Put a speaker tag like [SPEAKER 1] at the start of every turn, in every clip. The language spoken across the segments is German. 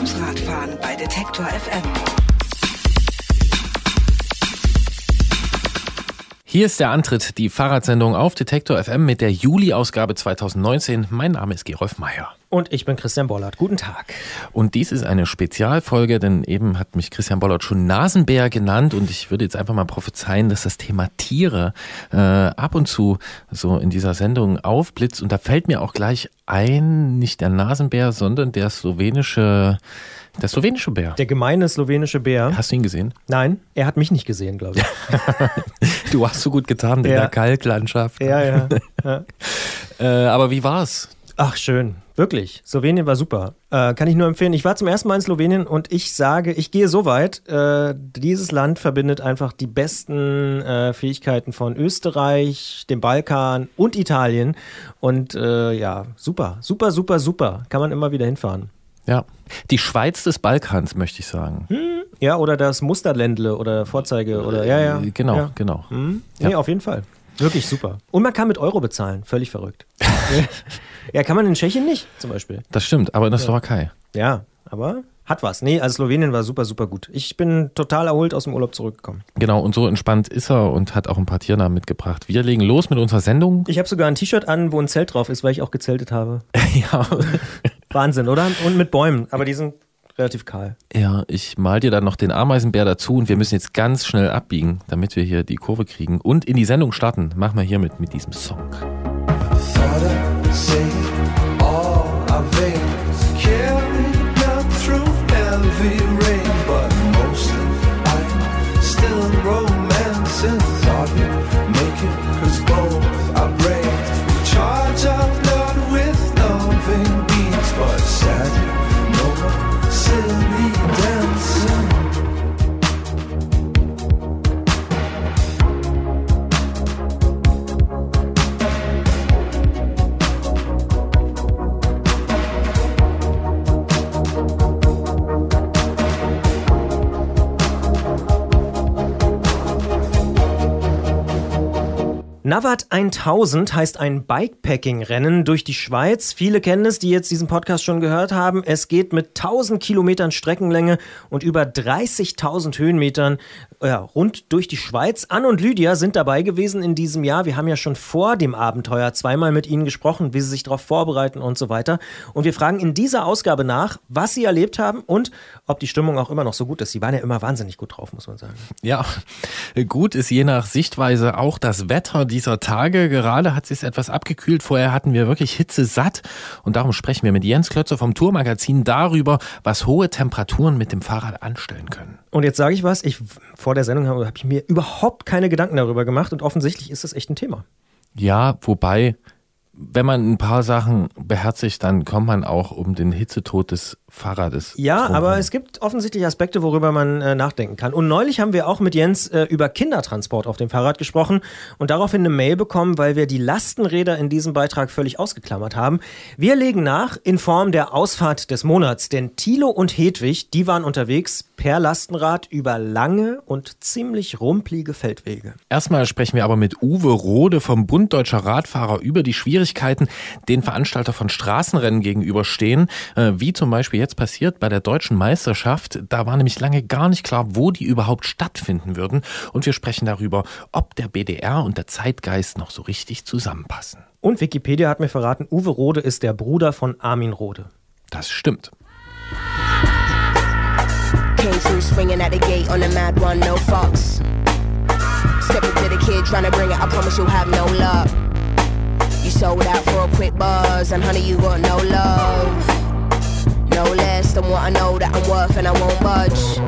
[SPEAKER 1] Ums Radfahren bei Detektor FM.
[SPEAKER 2] Hier ist der Antritt, die Fahrradsendung auf Detektor FM mit der Juli-Ausgabe 2019. Mein Name ist Gerolf Meyer.
[SPEAKER 3] Und ich bin Christian Bollert. Guten Tag.
[SPEAKER 2] Und dies ist eine Spezialfolge, denn eben hat mich Christian Bollert schon Nasenbär genannt und ich würde jetzt einfach mal prophezeien, dass das Thema Tiere äh, ab und zu so in dieser Sendung aufblitzt. Und da fällt mir auch gleich ein, nicht der Nasenbär, sondern der slowenische der slowenische Bär.
[SPEAKER 3] Der gemeine slowenische Bär.
[SPEAKER 2] Hast du ihn gesehen?
[SPEAKER 3] Nein, er hat mich nicht gesehen, glaube ich.
[SPEAKER 2] du hast so gut getan in
[SPEAKER 3] Ja.
[SPEAKER 2] der Kalklandschaft.
[SPEAKER 3] ja, ja. ja.
[SPEAKER 2] Äh, aber wie war's?
[SPEAKER 3] Ach, schön. Wirklich. Slowenien war super. Äh, kann ich nur empfehlen. Ich war zum ersten Mal in Slowenien und ich sage, ich gehe so weit, äh, dieses Land verbindet einfach die besten äh, Fähigkeiten von Österreich, dem Balkan und Italien. Und äh, ja, super, super, super, super. Kann man immer wieder hinfahren.
[SPEAKER 2] Ja. Die Schweiz des Balkans, möchte ich sagen.
[SPEAKER 3] Ja, oder das Musterländle oder Vorzeige oder ja, ja.
[SPEAKER 2] Äh, Genau,
[SPEAKER 3] ja.
[SPEAKER 2] genau.
[SPEAKER 3] Hm? Nee, auf jeden Fall. Wirklich super. Und man kann mit Euro bezahlen. Völlig verrückt. ja, kann man in Tschechien nicht, zum Beispiel.
[SPEAKER 2] Das stimmt, aber in der Slowakei.
[SPEAKER 3] Ja, aber hat was. Nee, also Slowenien war super, super gut. Ich bin total erholt aus dem Urlaub zurückgekommen.
[SPEAKER 2] Genau, und so entspannt ist er und hat auch ein paar Tiernamen mitgebracht. Wir legen los mit unserer Sendung.
[SPEAKER 3] Ich habe sogar ein T-Shirt an, wo ein Zelt drauf ist, weil ich auch gezeltet habe.
[SPEAKER 2] ja.
[SPEAKER 3] Wahnsinn, oder? Und mit Bäumen, aber die sind relativ kahl.
[SPEAKER 2] ja, ich mal dir dann noch den Ameisenbär dazu und wir müssen jetzt ganz schnell abbiegen, damit wir hier die Kurve kriegen und in die Sendung starten. Machen wir hiermit mit diesem Song.
[SPEAKER 4] Thought
[SPEAKER 3] 1000 heißt ein Bikepacking-Rennen durch die Schweiz. Viele kennen es, die jetzt diesen Podcast schon gehört haben. Es geht mit 1000 Kilometern Streckenlänge und über 30.000 Höhenmetern ja, rund durch die Schweiz. Ann und Lydia sind dabei gewesen in diesem Jahr. Wir haben ja schon vor dem Abenteuer zweimal mit ihnen gesprochen, wie sie sich darauf vorbereiten und so weiter. Und wir fragen in dieser Ausgabe nach, was sie erlebt haben und ob die Stimmung auch immer noch so gut ist. Sie waren ja immer wahnsinnig gut drauf, muss man sagen.
[SPEAKER 2] Ja, gut ist je nach Sichtweise auch das Wetter dieser Tage. Gerade hat es sich etwas abgekühlt. Vorher hatten wir wirklich Hitze satt. Und darum sprechen wir mit Jens Klötzer vom Tourmagazin darüber, was hohe Temperaturen mit dem Fahrrad anstellen können.
[SPEAKER 3] Und jetzt sage ich was, ich vor der Sendung habe, habe ich mir überhaupt keine Gedanken darüber gemacht und offensichtlich ist das echt ein Thema.
[SPEAKER 2] Ja, wobei, wenn man ein paar Sachen beherzigt, dann kommt man auch um den Hitzetod des Fahrrades.
[SPEAKER 3] Ja,
[SPEAKER 2] drum
[SPEAKER 3] aber es gibt offensichtlich Aspekte, worüber man äh, nachdenken kann. Und neulich haben wir auch mit Jens äh, über Kindertransport auf dem Fahrrad gesprochen und daraufhin eine Mail bekommen, weil wir die Lastenräder in diesem Beitrag völlig ausgeklammert haben. Wir legen nach in Form der Ausfahrt des Monats, denn Thilo und Hedwig, die waren unterwegs per Lastenrad über lange und ziemlich rumplige Feldwege.
[SPEAKER 2] Erstmal sprechen wir aber mit Uwe Rode vom Bund Deutscher Radfahrer über die Schwierigkeiten, den Veranstalter von Straßenrennen gegenüberstehen, äh, wie zum Beispiel jetzt passiert bei der deutschen Meisterschaft. Da war nämlich lange gar nicht klar, wo die überhaupt stattfinden würden. Und wir sprechen darüber, ob der BDR und der Zeitgeist noch so richtig zusammenpassen.
[SPEAKER 3] Und Wikipedia hat mir verraten, Uwe Rode ist der Bruder von Armin Rode.
[SPEAKER 2] Das stimmt.
[SPEAKER 5] Came through swinging at the gate on a mad one, no fucks. Step into the kid trying to bring it, I promise you'll have no luck. You sold out for a quick buzz, and honey, you got no love. No less than what I know that I'm worth, and I won't budge.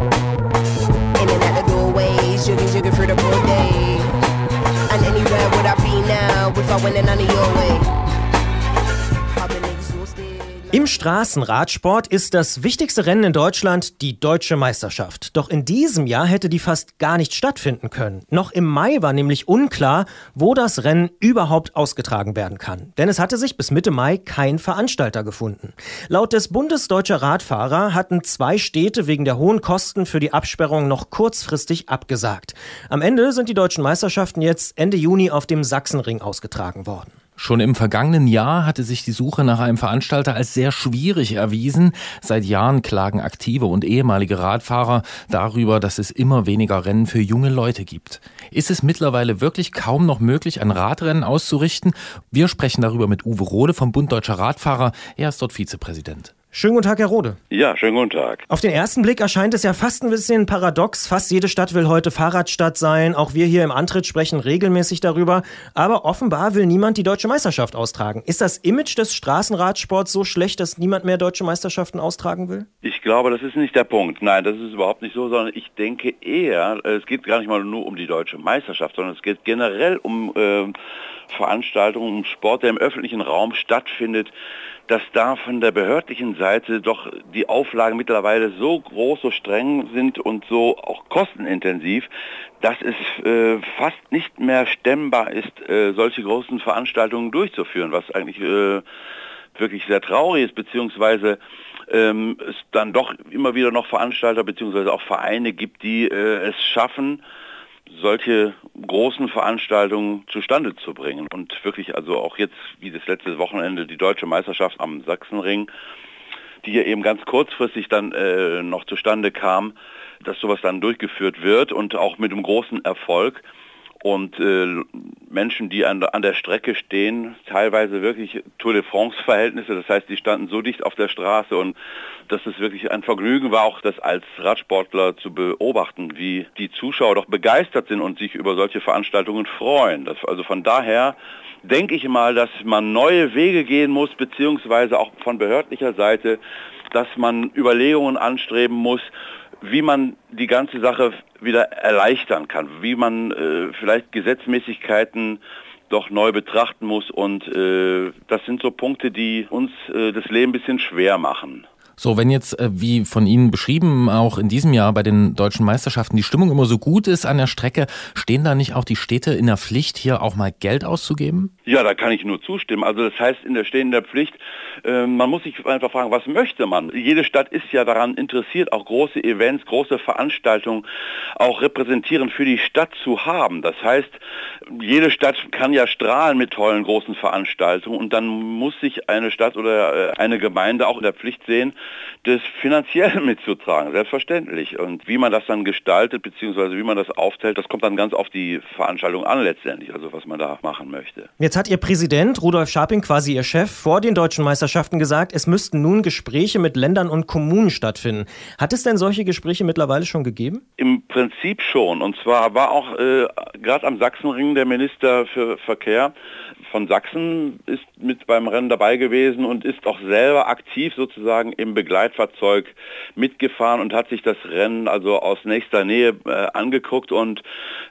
[SPEAKER 5] In and out the doorways, jugging, jugging through the broad day. And anywhere would I be now if I went in none of your way?
[SPEAKER 3] Im Straßenradsport ist das wichtigste Rennen in Deutschland die Deutsche Meisterschaft. Doch in diesem Jahr hätte die fast gar nicht stattfinden können. Noch im Mai war nämlich unklar, wo das Rennen überhaupt ausgetragen werden kann. Denn es hatte sich bis Mitte Mai kein Veranstalter gefunden. Laut des Bundes Deutscher Radfahrer hatten zwei Städte wegen der hohen Kosten für die Absperrung noch kurzfristig abgesagt. Am Ende sind die deutschen Meisterschaften jetzt Ende Juni auf dem Sachsenring ausgetragen worden.
[SPEAKER 2] Schon im vergangenen Jahr hatte sich die Suche nach einem Veranstalter als sehr schwierig erwiesen. Seit Jahren klagen aktive und ehemalige Radfahrer darüber, dass es immer weniger Rennen für junge Leute gibt. Ist es mittlerweile wirklich kaum noch möglich, ein Radrennen auszurichten? Wir sprechen darüber mit Uwe Rode vom Bund Deutscher Radfahrer. Er ist dort Vizepräsident.
[SPEAKER 3] Schönen guten Tag, Herr Rode.
[SPEAKER 6] Ja, schönen guten Tag.
[SPEAKER 3] Auf den ersten Blick erscheint es ja fast ein bisschen paradox. Fast jede Stadt will heute Fahrradstadt sein. Auch wir hier im Antritt sprechen regelmäßig darüber. Aber offenbar will niemand die deutsche Meisterschaft austragen. Ist das Image des Straßenradsports so schlecht, dass niemand mehr deutsche Meisterschaften austragen will?
[SPEAKER 6] Ich glaube, das ist nicht der Punkt. Nein, das ist überhaupt nicht so, sondern ich denke eher, es geht gar nicht mal nur um die deutsche Meisterschaft, sondern es geht generell um äh, Veranstaltungen, um Sport, der im öffentlichen Raum stattfindet, dass da von der behördlichen Seite doch die Auflagen mittlerweile so groß, so streng sind und so auch kostenintensiv, dass es äh, fast nicht mehr stemmbar ist, äh, solche großen Veranstaltungen durchzuführen, was eigentlich äh, wirklich sehr traurig ist, beziehungsweise ähm, es dann doch immer wieder noch Veranstalter beziehungsweise auch Vereine gibt, die äh, es schaffen, solche großen Veranstaltungen zustande zu bringen. Und wirklich also auch jetzt, wie das letzte Wochenende, die deutsche Meisterschaft am Sachsenring, die ja eben ganz kurzfristig dann äh, noch zustande kam, dass sowas dann durchgeführt wird und auch mit einem großen Erfolg. Und äh, Menschen, die an, an der Strecke stehen, teilweise wirklich Tour de France-Verhältnisse, das heißt, die standen so dicht auf der Straße und dass es wirklich ein Vergnügen war, auch das als Radsportler zu beobachten, wie die Zuschauer doch begeistert sind und sich über solche Veranstaltungen freuen. Das, also von daher denke ich mal, dass man neue Wege gehen muss, beziehungsweise auch von behördlicher Seite, dass man Überlegungen anstreben muss, wie man die ganze Sache wieder erleichtern kann, wie man äh, vielleicht Gesetzmäßigkeiten doch neu betrachten muss und äh, das sind so Punkte, die uns äh, das Leben ein bisschen schwer machen.
[SPEAKER 2] So, wenn jetzt, äh, wie von Ihnen beschrieben, auch in diesem Jahr bei den deutschen Meisterschaften die Stimmung immer so gut ist an der Strecke, stehen da nicht auch die Städte in der Pflicht, hier auch mal Geld auszugeben?
[SPEAKER 6] Ja, da kann ich nur zustimmen. Also das heißt in der stehenden Pflicht, äh, man muss sich einfach fragen, was möchte man? Jede Stadt ist ja daran interessiert, auch große Events, große Veranstaltungen auch repräsentierend für die Stadt zu haben. Das heißt, jede Stadt kann ja strahlen mit tollen großen Veranstaltungen und dann muss sich eine Stadt oder äh, eine Gemeinde auch in der Pflicht sehen, das finanziell mitzutragen, selbstverständlich. Und wie man das dann gestaltet, beziehungsweise wie man das aufteilt, das kommt dann ganz auf die Veranstaltung an letztendlich, also was man da machen möchte.
[SPEAKER 3] Jetzt hat Ihr Präsident Rudolf Scharping, quasi Ihr Chef, vor den deutschen Meisterschaften gesagt, es müssten nun Gespräche mit Ländern und Kommunen stattfinden. Hat es denn solche Gespräche mittlerweile schon gegeben?
[SPEAKER 6] Im Prinzip schon. Und zwar war auch äh, gerade am Sachsenring der Minister für Verkehr von Sachsen ist mit beim Rennen dabei gewesen und ist auch selber aktiv sozusagen im Begleitfahrzeug mitgefahren und hat sich das Rennen also aus nächster Nähe äh, angeguckt und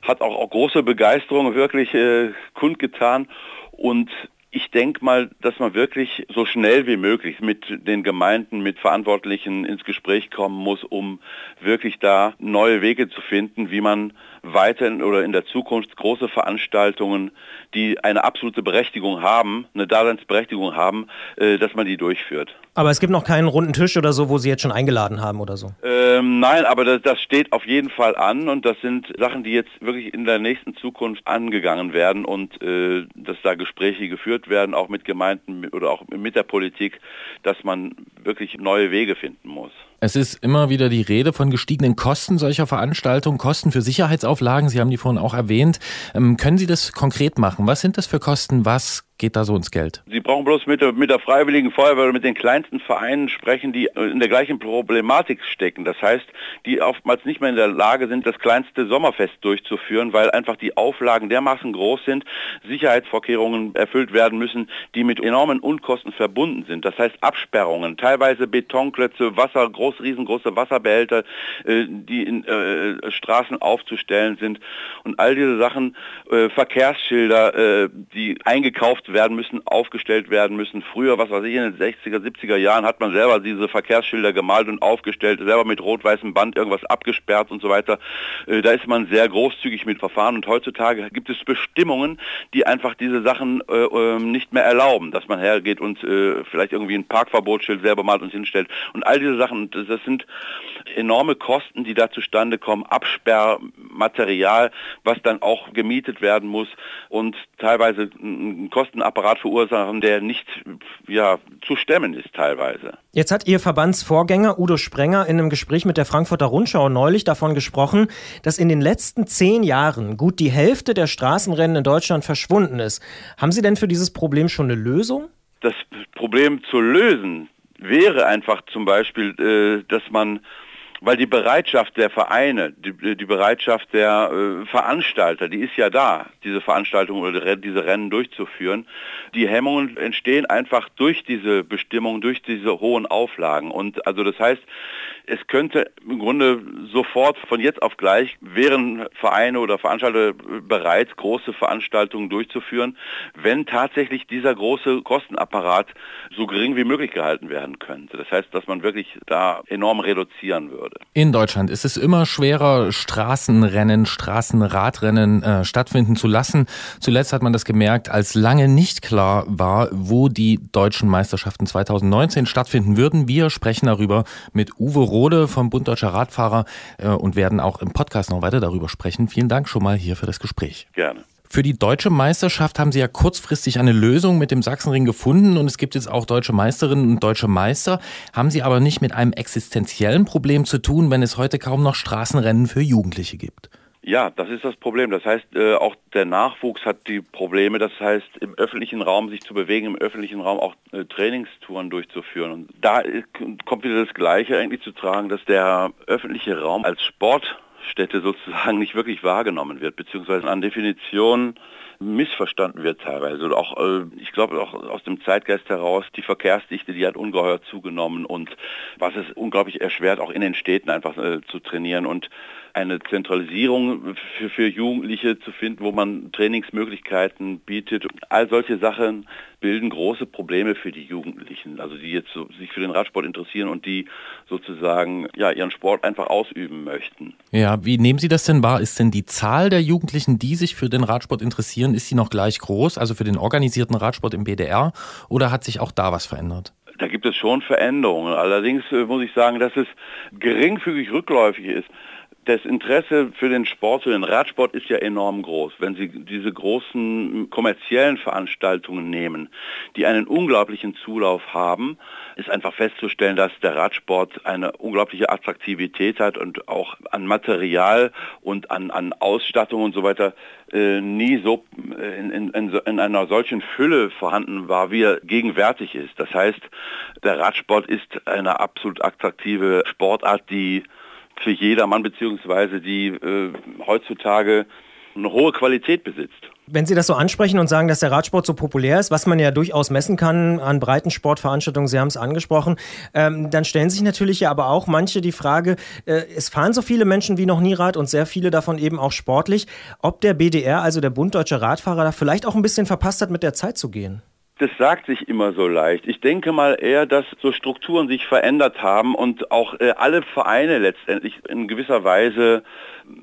[SPEAKER 6] hat auch, auch große Begeisterung wirklich äh, kundgetan. Und ich denke mal, dass man wirklich so schnell wie möglich mit den Gemeinden, mit Verantwortlichen ins Gespräch kommen muss, um wirklich da neue Wege zu finden, wie man weiterhin oder in der Zukunft große Veranstaltungen, die eine absolute Berechtigung haben, eine Daseinsberechtigung haben, äh, dass man die durchführt.
[SPEAKER 3] Aber es gibt noch keinen runden Tisch oder so, wo Sie jetzt schon eingeladen haben oder so.
[SPEAKER 6] Ähm, nein, aber das, das steht auf jeden Fall an und das sind Sachen, die jetzt wirklich in der nächsten Zukunft angegangen werden und äh, dass da Gespräche geführt werden, auch mit Gemeinden oder auch mit der Politik, dass man wirklich neue Wege finden muss.
[SPEAKER 2] Es ist immer wieder die Rede von gestiegenen Kosten solcher Veranstaltungen, Kosten für Sicherheitsauflagen. Sie haben die vorhin auch erwähnt. Ähm, können Sie das konkret machen? Was sind das für Kosten? Was geht da so ins Geld?
[SPEAKER 6] Sie brauchen bloß mit der, mit der Freiwilligen Feuerwehr oder mit den kleinsten Vereinen sprechen, die in der gleichen Problematik stecken. Das heißt, die oftmals nicht mehr in der Lage sind, das kleinste Sommerfest durchzuführen, weil einfach die Auflagen dermaßen groß sind, Sicherheitsvorkehrungen erfüllt werden müssen, die mit enormen Unkosten verbunden sind. Das heißt Absperrungen, teilweise Betonklötze, Wasser, groß, riesengroße Wasserbehälter, äh, die in äh, Straßen aufzustellen sind und all diese Sachen, äh, Verkehrsschilder, äh, die eingekauft werden müssen, aufgestellt werden müssen. Früher, was weiß ich, in den 60er, 70er Jahren hat man selber diese Verkehrsschilder gemalt und aufgestellt, selber mit rot-weißem Band irgendwas abgesperrt und so weiter. Äh, da ist man sehr großzügig mit Verfahren und heutzutage gibt es Bestimmungen, die einfach diese Sachen äh, ähm, nicht mehr erlauben, dass man hergeht und äh, vielleicht irgendwie ein Parkverbotsschild selber malt und hinstellt und all diese Sachen, das sind enorme Kosten, die da zustande kommen, Absperrmaterial, was dann auch gemietet werden muss und teilweise einen Kostenapparat verursachen, der nicht ja, zu stemmen ist teilweise.
[SPEAKER 3] Jetzt hat Ihr Verbandsvorgänger Udo Sprenger in einem Gespräch mit der Frankfurter Rundschau neulich davon gesprochen, dass in den letzten zehn Jahren gut die Hälfte der Straßenrennen in Deutschland verschwunden ist. Haben Sie denn für dieses Problem schon eine Lösung?
[SPEAKER 6] Das Problem zu lösen wäre einfach zum Beispiel, äh, dass man weil die Bereitschaft der Vereine, die, die Bereitschaft der äh, Veranstalter, die ist ja da, diese Veranstaltungen oder diese Rennen durchzuführen. Die Hemmungen entstehen einfach durch diese Bestimmungen, durch diese hohen Auflagen. Und also das heißt, es könnte im Grunde sofort von jetzt auf gleich wären Vereine oder Veranstalter bereit, große Veranstaltungen durchzuführen, wenn tatsächlich dieser große Kostenapparat so gering wie möglich gehalten werden könnte. Das heißt, dass man wirklich da enorm reduzieren würde.
[SPEAKER 2] In Deutschland ist es immer schwerer, Straßenrennen, Straßenradrennen äh, stattfinden zu lassen. Zuletzt hat man das gemerkt, als lange nicht klar war, wo die deutschen Meisterschaften 2019 stattfinden würden. Wir sprechen darüber mit Uwe Rode vom Bund Deutscher Radfahrer äh, und werden auch im Podcast noch weiter darüber sprechen. Vielen Dank schon mal hier für das Gespräch.
[SPEAKER 6] Gerne.
[SPEAKER 2] Für die deutsche Meisterschaft haben Sie ja kurzfristig eine Lösung mit dem Sachsenring gefunden und es gibt jetzt auch deutsche Meisterinnen und deutsche Meister. Haben Sie aber nicht mit einem existenziellen Problem zu tun, wenn es heute kaum noch Straßenrennen für Jugendliche gibt?
[SPEAKER 6] Ja, das ist das Problem. Das heißt, äh, auch der Nachwuchs hat die Probleme. Das heißt, im öffentlichen Raum sich zu bewegen, im öffentlichen Raum auch äh, Trainingstouren durchzuführen. Und da äh, kommt wieder das Gleiche eigentlich zu tragen, dass der öffentliche Raum als Sport Städte sozusagen nicht wirklich wahrgenommen wird, beziehungsweise an Definition missverstanden wird teilweise. Und auch, äh, ich glaube, auch aus dem Zeitgeist heraus, die Verkehrsdichte, die hat ungeheuer zugenommen und was es unglaublich erschwert, auch in den Städten einfach äh, zu trainieren und eine Zentralisierung für, für Jugendliche zu finden, wo man Trainingsmöglichkeiten bietet. All solche Sachen bilden große Probleme für die Jugendlichen, also die jetzt so, sich für den Radsport interessieren und die sozusagen ja, ihren Sport einfach ausüben möchten.
[SPEAKER 2] Ja, wie nehmen Sie das denn wahr? Ist denn die Zahl der Jugendlichen, die sich für den Radsport interessieren, ist sie noch gleich groß, also für den organisierten Radsport im BDR, oder hat sich auch da was verändert?
[SPEAKER 6] Da gibt es schon Veränderungen. Allerdings äh, muss ich sagen, dass es geringfügig rückläufig ist das Interesse für den Sport, für den Radsport ist ja enorm groß. Wenn Sie diese großen kommerziellen Veranstaltungen nehmen, die einen unglaublichen Zulauf haben, ist einfach festzustellen, dass der Radsport eine unglaubliche Attraktivität hat und auch an Material und an, an Ausstattung und so weiter äh, nie so äh, in, in, in einer solchen Fülle vorhanden war, wie er gegenwärtig ist. Das heißt, der Radsport ist eine absolut attraktive Sportart, die für jedermann beziehungsweise die äh, heutzutage eine hohe Qualität besitzt.
[SPEAKER 3] Wenn Sie das so ansprechen und sagen, dass der Radsport so populär ist, was man ja durchaus messen kann an breiten Sportveranstaltungen, Sie haben es angesprochen, ähm, dann stellen sich natürlich ja aber auch manche die Frage, äh, es fahren so viele Menschen wie noch nie Rad und sehr viele davon eben auch sportlich, ob der BDR, also der Bund Deutscher Radfahrer, da vielleicht auch ein bisschen verpasst hat, mit der Zeit zu gehen
[SPEAKER 6] das sagt sich immer so leicht. Ich denke mal eher, dass so Strukturen sich verändert haben und auch äh, alle Vereine letztendlich in gewisser Weise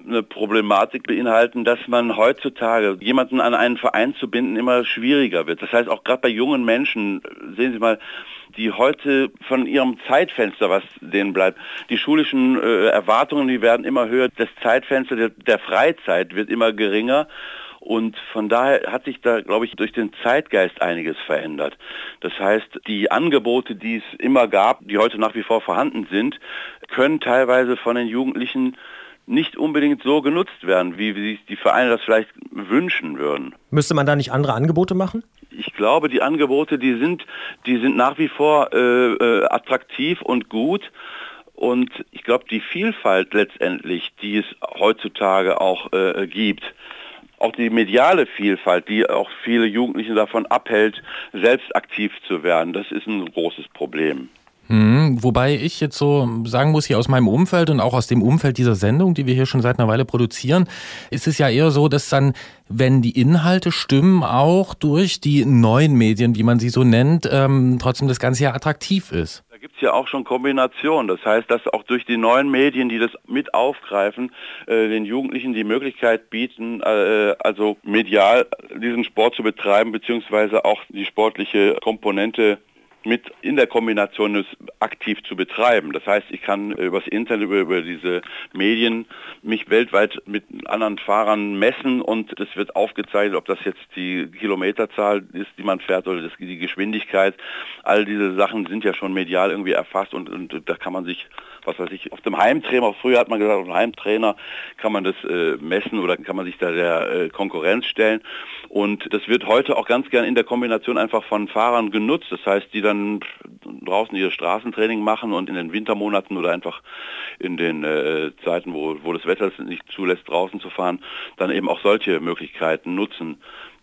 [SPEAKER 6] eine Problematik beinhalten, dass man heutzutage jemanden an einen Verein zu binden immer schwieriger wird. Das heißt auch gerade bei jungen Menschen, sehen Sie mal, die heute von ihrem Zeitfenster, was denen bleibt, die schulischen äh, Erwartungen, die werden immer höher, das Zeitfenster der, der Freizeit wird immer geringer Und von daher hat sich da, glaube ich, durch den Zeitgeist einiges verändert. Das heißt, die Angebote, die es immer gab, die heute nach wie vor vorhanden sind, können teilweise von den Jugendlichen nicht unbedingt so genutzt werden, wie sich die Vereine das vielleicht wünschen würden.
[SPEAKER 3] Müsste man da nicht andere Angebote machen?
[SPEAKER 6] Ich glaube, die Angebote, die sind, die sind nach wie vor äh, äh, attraktiv und gut. Und ich glaube, die Vielfalt letztendlich, die es heutzutage auch äh, gibt, auch die mediale Vielfalt, die auch viele Jugendliche davon abhält, selbst aktiv zu werden, das ist ein großes Problem.
[SPEAKER 2] Hm, wobei ich jetzt so sagen muss, hier aus meinem Umfeld und auch aus dem Umfeld dieser Sendung, die wir hier schon seit einer Weile produzieren, ist es ja eher so, dass dann, wenn die Inhalte stimmen, auch durch die neuen Medien, wie man sie so nennt, ähm, trotzdem das Ganze ja attraktiv ist.
[SPEAKER 6] Gibt es ja auch schon Kombinationen. Das heißt, dass auch durch die neuen Medien, die das mit aufgreifen, äh, den Jugendlichen die Möglichkeit bieten, äh, also medial diesen Sport zu betreiben, beziehungsweise auch die sportliche Komponente mit in der Kombination aktiv zu betreiben. Das heißt, ich kann übers Internet, über, über diese Medien mich weltweit mit anderen Fahrern messen und es wird aufgezeichnet, ob das jetzt die Kilometerzahl ist, die man fährt oder das, die Geschwindigkeit. All diese Sachen sind ja schon medial irgendwie erfasst und, und da kann man sich, was weiß ich, auf dem Heimtrainer, früher hat man gesagt, auf dem Heimtrainer kann man das äh, messen oder kann man sich da der äh, Konkurrenz stellen. Und das wird heute auch ganz gern in der Kombination einfach von Fahrern genutzt. Das heißt, die dann draußen ihr Straßentraining machen und in den Wintermonaten oder einfach in den äh, Zeiten, wo, wo das Wetter es nicht zulässt, draußen zu fahren, dann eben auch solche Möglichkeiten nutzen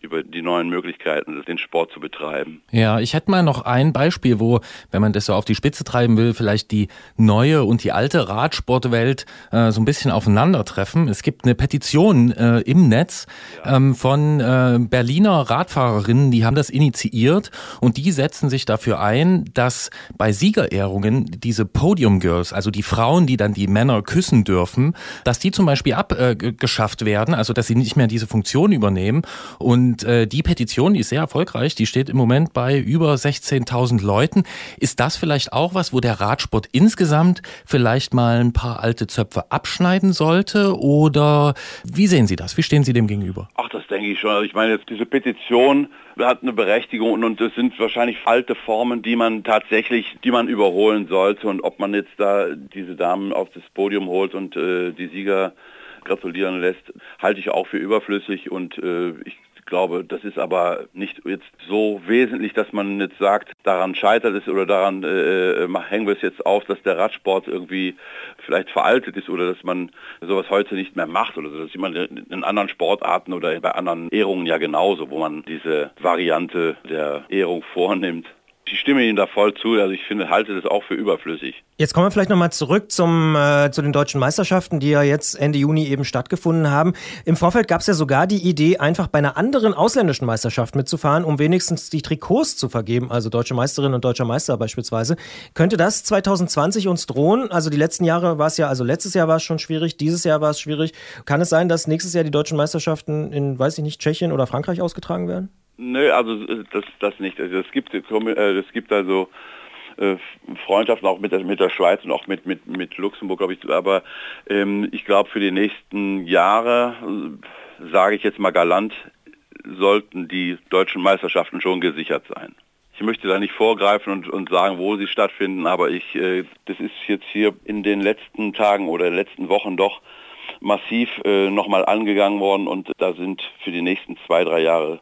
[SPEAKER 6] über die neuen Möglichkeiten, den Sport zu betreiben.
[SPEAKER 2] Ja, ich hätte mal noch ein Beispiel, wo, wenn man das so auf die Spitze treiben will, vielleicht die neue und die alte Radsportwelt äh, so ein bisschen aufeinandertreffen. Es gibt eine Petition äh, im Netz ja. ähm, von äh, Berliner Radfahrerinnen, die haben das initiiert und die setzen sich dafür ein, dass bei Siegerehrungen diese Podium Girls, also die Frauen, die dann die Männer küssen dürfen, dass die zum Beispiel abgeschafft werden, also dass sie nicht mehr diese Funktion übernehmen und und äh, die Petition, die ist sehr erfolgreich, die steht im Moment bei über 16.000 Leuten. Ist das vielleicht auch was, wo der Radsport insgesamt vielleicht mal ein paar alte Zöpfe abschneiden sollte? Oder wie sehen Sie das? Wie stehen Sie dem gegenüber?
[SPEAKER 6] Ach, das denke ich schon. Also ich meine, jetzt diese Petition hat eine Berechtigung und es sind wahrscheinlich alte Formen, die man tatsächlich, die man überholen sollte. Und ob man jetzt da diese Damen auf das Podium holt und äh, die Sieger gratulieren lässt, halte ich auch für überflüssig und äh, ich glaube, das ist aber nicht jetzt so wesentlich, dass man jetzt sagt, daran scheitert es oder daran äh, äh hängen wir es jetzt auf, dass der Radsport irgendwie vielleicht veraltet ist oder dass man sowas heute nicht mehr macht oder so. Das ist immer in anderen Sportarten oder bei anderen Ehrungen ja genauso, wo man diese Variante der Ehrung vornimmt. Ich stimme Ihnen da voll zu. Also ich finde, halte das auch für überflüssig.
[SPEAKER 3] Jetzt kommen wir vielleicht nochmal zurück zum, äh, zu den deutschen Meisterschaften, die ja jetzt Ende Juni eben stattgefunden haben. Im Vorfeld gab es ja sogar die Idee, einfach bei einer anderen ausländischen Meisterschaft mitzufahren, um wenigstens die Trikots zu vergeben, also deutsche Meisterin und deutscher Meister beispielsweise. Könnte das 2020 uns drohen? Also die letzten Jahre war es ja, also letztes Jahr war es schon schwierig, dieses Jahr war es schwierig. Kann es sein, dass nächstes Jahr die deutschen Meisterschaften in, weiß ich nicht, Tschechien oder Frankreich ausgetragen werden?
[SPEAKER 6] Nö, also äh, das, das nicht. Also es gibt, äh, es gibt also äh, Freundschaften auch mit der, mit der Schweiz und auch mit, mit, mit Luxemburg, glaube ich. Aber ähm, ich glaube, für die nächsten Jahre, sage ich jetzt mal galant, sollten die deutschen Meisterschaften schon gesichert sein. Ich möchte da nicht vorgreifen und, und sagen, wo sie stattfinden, aber ich, äh, das ist jetzt hier in den letzten Tagen oder letzten Wochen doch massiv äh, nochmal angegangen worden und da sind für die nächsten zwei, drei Jahre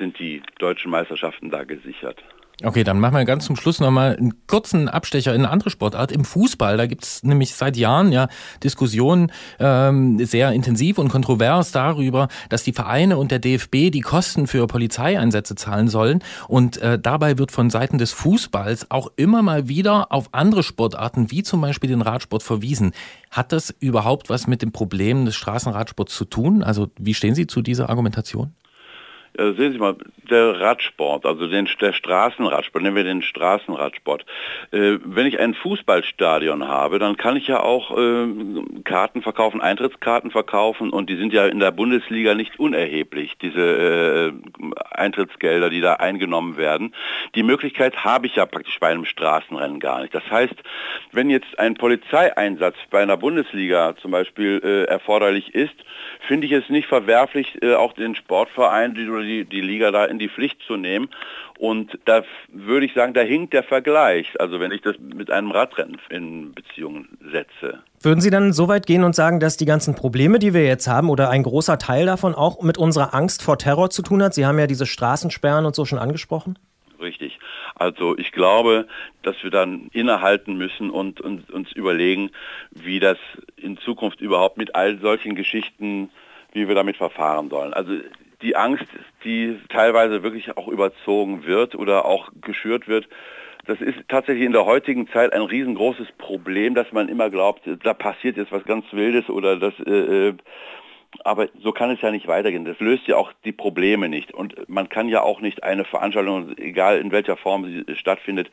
[SPEAKER 6] sind die deutschen Meisterschaften da gesichert.
[SPEAKER 2] Okay, dann machen wir ganz zum Schluss nochmal einen kurzen Abstecher in eine andere Sportart. Im Fußball, da gibt es nämlich seit Jahren ja Diskussionen ähm, sehr intensiv und kontrovers darüber, dass die Vereine und der DFB die Kosten für Polizeieinsätze zahlen sollen. Und äh, dabei wird von Seiten des Fußballs auch immer mal wieder auf andere Sportarten, wie zum Beispiel den Radsport, verwiesen. Hat das überhaupt was mit dem Problem des Straßenradsports zu tun? Also wie stehen Sie zu dieser Argumentation?
[SPEAKER 6] Äh, sehen Sie mal, der Radsport, also den, der Straßenradsport, nennen wir den Straßenradsport. Äh, wenn ich ein Fußballstadion habe, dann kann ich ja auch äh, Karten verkaufen, Eintrittskarten verkaufen und die sind ja in der Bundesliga nicht unerheblich, diese äh, Eintrittsgelder, die da eingenommen werden. Die Möglichkeit habe ich ja praktisch bei einem Straßenrennen gar nicht. Das heißt, wenn jetzt ein Polizeieinsatz bei einer Bundesliga zum Beispiel äh, erforderlich ist, finde ich es nicht verwerflich, äh, auch den Sportverein die, oder die, die Liga da in die Pflicht zu nehmen. Und da würde ich sagen, da hinkt der Vergleich. Also wenn ich das mit einem Radrennen in Beziehung setze.
[SPEAKER 3] Würden Sie dann so weit gehen und sagen, dass die ganzen Probleme, die wir jetzt haben, oder ein großer Teil davon auch mit unserer Angst vor Terror zu tun hat? Sie haben ja diese Straßensperren und so schon angesprochen.
[SPEAKER 6] Richtig. Also ich glaube, dass wir dann innehalten müssen und, und uns überlegen, wie das in Zukunft überhaupt mit all solchen Geschichten, wie wir damit verfahren sollen. Also die Angst, die teilweise wirklich auch überzogen wird oder auch geschürt wird, das ist tatsächlich in der heutigen Zeit ein riesengroßes Problem, dass man immer glaubt, da passiert jetzt was ganz Wildes oder das äh, äh aber so kann es ja nicht weitergehen. Das löst ja auch die Probleme nicht. Und man kann ja auch nicht eine Veranstaltung, egal in welcher Form sie stattfindet,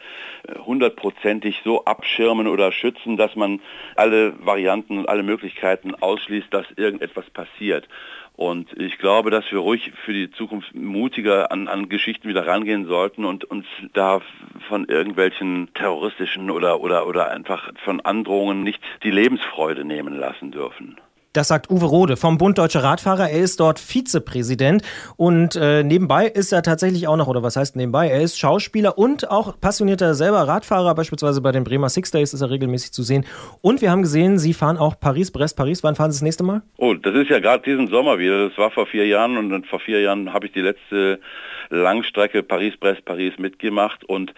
[SPEAKER 6] hundertprozentig so abschirmen oder schützen, dass man alle Varianten und alle Möglichkeiten ausschließt, dass irgendetwas passiert. Und ich glaube, dass wir ruhig für die Zukunft mutiger an, an Geschichten wieder rangehen sollten und uns da von irgendwelchen terroristischen oder, oder, oder einfach von Androhungen nicht die Lebensfreude nehmen lassen dürfen.
[SPEAKER 3] Das sagt Uwe Rode vom Bund Deutscher Radfahrer. Er ist dort Vizepräsident und äh, nebenbei ist er tatsächlich auch noch, oder was heißt nebenbei? Er ist Schauspieler und auch passionierter selber Radfahrer. Beispielsweise bei den Bremer Six Days ist er regelmäßig zu sehen. Und wir haben gesehen, Sie fahren auch Paris, Brest, Paris. Wann fahren Sie das nächste Mal?
[SPEAKER 6] Oh, das ist ja gerade diesen Sommer wieder. Das war vor vier Jahren und vor vier Jahren habe ich die letzte Langstrecke Paris, Brest, Paris mitgemacht und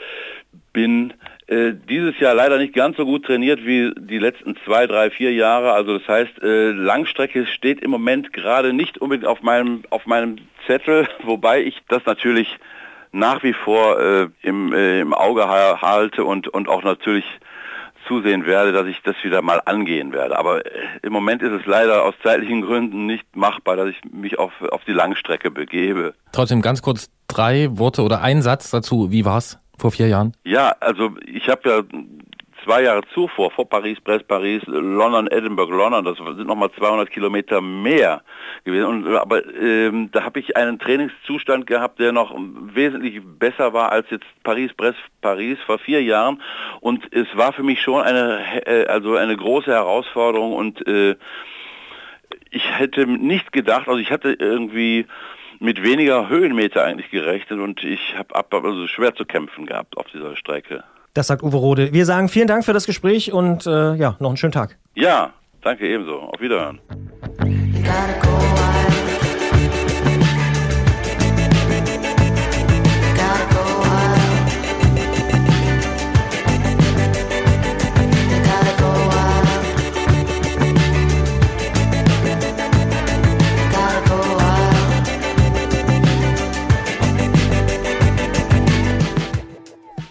[SPEAKER 6] bin äh, dieses Jahr leider nicht ganz so gut trainiert wie die letzten zwei, drei, vier Jahre. Also das heißt, äh, Langstrecke steht im Moment gerade nicht unbedingt auf meinem, auf meinem Zettel, wobei ich das natürlich nach wie vor äh, im, äh, im Auge halte und, und auch natürlich zusehen werde, dass ich das wieder mal angehen werde. Aber äh, im Moment ist es leider aus zeitlichen Gründen nicht machbar, dass ich mich auf, auf die Langstrecke begebe.
[SPEAKER 2] Trotzdem ganz kurz drei Worte oder ein Satz dazu. Wie war's? Vor vier Jahren?
[SPEAKER 6] Ja, also ich habe ja zwei Jahre zuvor, vor Paris, Brest, Paris, London, Edinburgh, London, das sind nochmal 200 Kilometer mehr gewesen. Und, aber ähm, da habe ich einen Trainingszustand gehabt, der noch wesentlich besser war als jetzt Paris, Brest, Paris vor vier Jahren. Und es war für mich schon eine, äh, also eine große Herausforderung und äh, ich hätte nicht gedacht, also ich hatte irgendwie mit weniger Höhenmeter eigentlich gerechnet und ich habe also schwer zu kämpfen gehabt auf dieser Strecke.
[SPEAKER 3] Das sagt Uwe Rode. Wir sagen vielen Dank für das Gespräch und äh, ja, noch einen schönen Tag.
[SPEAKER 6] Ja, danke ebenso. Auf Wiederhören.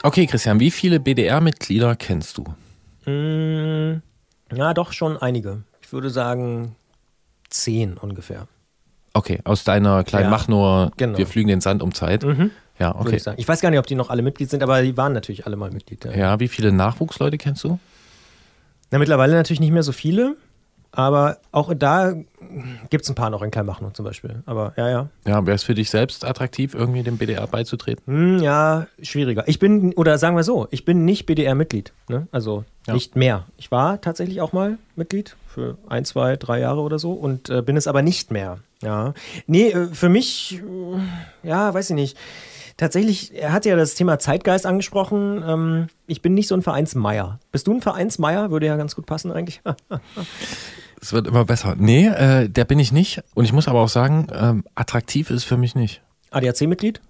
[SPEAKER 2] Okay, Christian, wie viele BDR-Mitglieder kennst du?
[SPEAKER 3] Mm, ja, doch schon einige. Ich würde sagen zehn ungefähr.
[SPEAKER 2] Okay, aus deiner kleinen
[SPEAKER 3] Ja,
[SPEAKER 2] Mach nur,
[SPEAKER 3] genau.
[SPEAKER 2] wir flügen den Sand um Zeit.
[SPEAKER 3] Mhm,
[SPEAKER 2] Ja, okay.
[SPEAKER 3] ich. Ich weiß gar nicht, ob die noch alle Mitglied sind, aber die waren natürlich alle mal Mitglied. Ja.
[SPEAKER 2] Ja, wie viele Nachwuchsleute kennst du?
[SPEAKER 3] Na, mittlerweile natürlich nicht mehr so viele, aber auch da gibt es ein paar noch in Kleinmachnow zum Beispiel. Aber ja, ja.
[SPEAKER 2] Ja, wäre es für dich selbst attraktiv, irgendwie dem BDR beizutreten?
[SPEAKER 3] Hm, ja, schwieriger. Ich bin, oder sagen wir so, ich bin nicht BDR-Mitglied. Ne? Also
[SPEAKER 2] Ja.
[SPEAKER 3] nicht mehr. Ich war tatsächlich auch mal Mitglied für ein, zwei, drei Jahre oder so und äh, bin es aber nicht mehr. Ja. Nee, äh, für mich, äh, ja, weiß ich nicht. Tatsächlich, er hat ja das Thema Zeitgeist angesprochen. Ähm, ich bin nicht so ein Vereinsmeier. Bist du ein Vereinsmeier? Würde ja ganz gut passen eigentlich.
[SPEAKER 2] Es wird immer besser. Nee, äh, der bin ich nicht. Und ich muss aber auch sagen, ähm, attraktiv ist für mich nicht.
[SPEAKER 3] ADAC-Mitglied?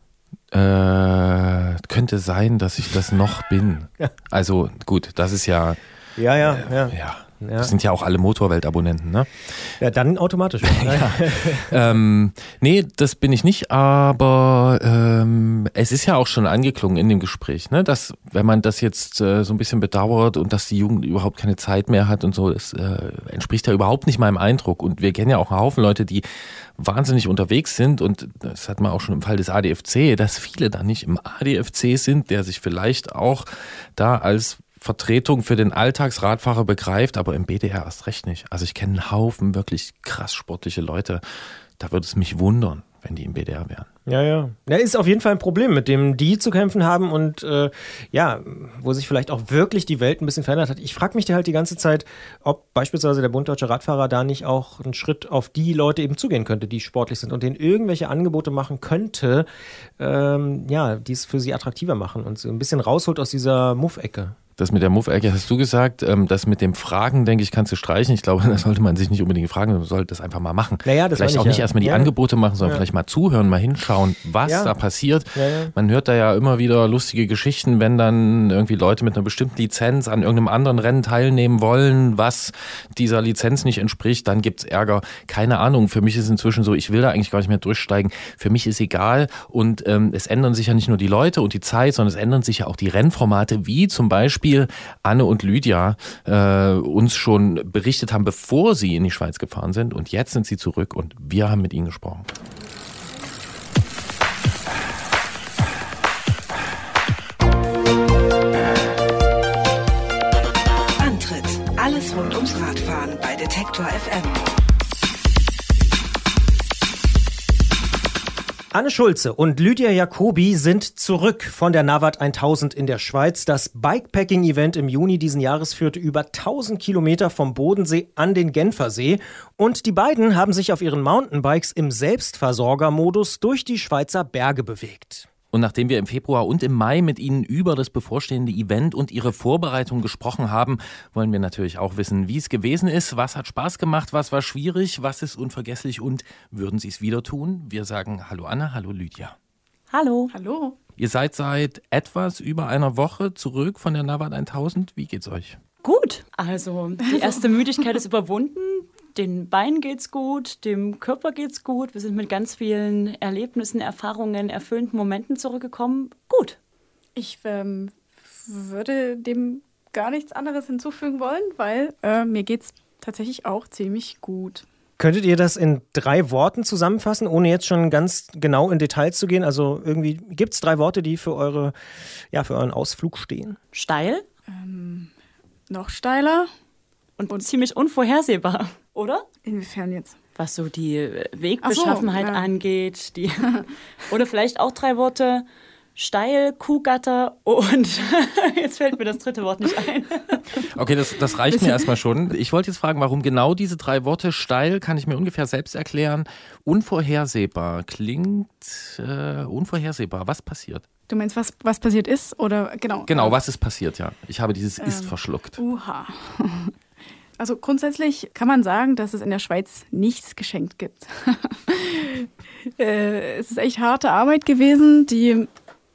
[SPEAKER 2] Äh, könnte sein, dass ich das noch bin.
[SPEAKER 3] Ja.
[SPEAKER 2] Also gut, das ist ja,
[SPEAKER 3] Ja, ja, ja.
[SPEAKER 2] ja,
[SPEAKER 3] Ja.
[SPEAKER 2] Das sind ja auch alle Motorwelt-Abonnenten, ne?
[SPEAKER 3] Ja, dann automatisch. ja.
[SPEAKER 2] ähm, nee, das bin ich nicht, aber ähm, es ist ja auch schon angeklungen in dem Gespräch, ne? dass wenn man das jetzt äh, so ein bisschen bedauert und dass die Jugend überhaupt keine Zeit mehr hat und so, das äh, entspricht ja überhaupt nicht meinem Eindruck. Und wir kennen ja auch einen Haufen Leute, die wahnsinnig unterwegs sind und das hat man auch schon im Fall des ADFC, dass viele da nicht im ADFC sind, der sich vielleicht auch da als Vertretung für den Alltagsradfahrer begreift, aber im BDR erst recht nicht. Also ich kenne einen Haufen wirklich krass sportliche Leute. Da würde es mich wundern, wenn die im BDR wären.
[SPEAKER 3] Ja, ja. Ja, ist auf jeden Fall ein Problem, mit dem die zu kämpfen haben und äh, ja, wo sich vielleicht auch wirklich die Welt ein bisschen verändert hat. Ich frage mich halt die ganze Zeit, ob beispielsweise der Bund Deutscher Radfahrer da nicht auch einen Schritt auf die Leute eben zugehen könnte, die sportlich sind und denen irgendwelche Angebote machen könnte, ähm, ja, die es für sie attraktiver machen und so ein bisschen rausholt aus dieser Muff-Ecke.
[SPEAKER 2] Das mit der Muff-Ecke hast du gesagt. Ähm, das mit dem Fragen, denke ich, kannst du streichen. Ich glaube, da sollte man sich nicht unbedingt fragen, man sollte das einfach mal machen.
[SPEAKER 3] Naja, das
[SPEAKER 2] vielleicht auch
[SPEAKER 3] ich
[SPEAKER 2] nicht
[SPEAKER 3] ja.
[SPEAKER 2] erstmal die
[SPEAKER 3] Ja.
[SPEAKER 2] Angebote machen, sondern
[SPEAKER 3] Ja.
[SPEAKER 2] vielleicht mal zuhören, mal hinschauen, was da passiert. Man hört da ja immer wieder lustige Geschichten, wenn dann irgendwie Leute mit einer bestimmten Lizenz an irgendeinem anderen Rennen teilnehmen wollen, was dieser Lizenz nicht entspricht, dann gibt's Ärger. Keine Ahnung. Für mich ist inzwischen so, ich will da eigentlich gar nicht mehr durchsteigen. Für mich ist egal. Und ähm, es ändern sich ja nicht nur die Leute und die Zeit, sondern es ändern sich ja auch die Rennformate, wie zum Beispiel Anne und Lydia äh, uns schon berichtet haben, bevor sie in die Schweiz gefahren sind. Und jetzt sind sie zurück und wir haben mit ihnen gesprochen.
[SPEAKER 1] Antritt. Alles rund ums Radfahren bei Detektor FM.
[SPEAKER 3] Anne Schulze und Lydia Jacobi sind zurück von der Navat 1000 in der Schweiz. Das Bikepacking-Event im Juni diesen Jahres führte über 1000 Kilometer vom Bodensee an den Genfersee. Und die beiden haben sich auf ihren Mountainbikes im Selbstversorgermodus durch die Schweizer Berge bewegt.
[SPEAKER 2] Und nachdem wir im Februar und im Mai mit Ihnen über das bevorstehende Event und Ihre Vorbereitung gesprochen haben, wollen wir natürlich auch wissen, wie es gewesen ist, was hat Spaß gemacht, was war schwierig, was ist unvergesslich und würden Sie es wieder tun? Wir sagen Hallo Anna, hallo Lydia.
[SPEAKER 7] Hallo.
[SPEAKER 8] Hallo.
[SPEAKER 2] Ihr seid seit etwas über einer Woche zurück von der Navat 1000. Wie geht's euch?
[SPEAKER 7] Gut. Also, die erste Müdigkeit ist überwunden. Den Beinen geht's gut, dem Körper geht's gut. Wir sind mit ganz vielen Erlebnissen, Erfahrungen, erfüllenden Momenten zurückgekommen. Gut.
[SPEAKER 8] Ich ähm, würde dem gar nichts anderes hinzufügen wollen, weil äh, mir geht's tatsächlich auch ziemlich gut.
[SPEAKER 3] Könntet ihr das in drei Worten zusammenfassen, ohne jetzt schon ganz genau in Details zu gehen? Also irgendwie gibt es drei Worte, die für eure, ja, für euren Ausflug stehen?
[SPEAKER 7] Steil
[SPEAKER 8] Noch steiler?
[SPEAKER 7] und, ziemlich unvorhersehbar, oder?
[SPEAKER 8] Inwiefern jetzt?
[SPEAKER 7] Was so die äh, Wegbeschaffenheit
[SPEAKER 8] so, ja.
[SPEAKER 7] angeht. Die oder vielleicht auch drei Worte. Steil, Kuhgatter und jetzt fällt mir das dritte Wort nicht ein.
[SPEAKER 2] Okay, das, das reicht mir erstmal schon. Ich wollte jetzt fragen, warum genau diese drei Worte steil, kann ich mir ungefähr selbst erklären. Unvorhersehbar klingt äh, unvorhersehbar. Was passiert?
[SPEAKER 8] Du meinst, was, was passiert ist? Oder genau.
[SPEAKER 2] Genau, was ist passiert, ja. Ich habe dieses ist verschluckt.
[SPEAKER 8] Uha. Also grundsätzlich kann man sagen, dass es in der Schweiz nichts geschenkt gibt. äh, es ist echt harte Arbeit gewesen, die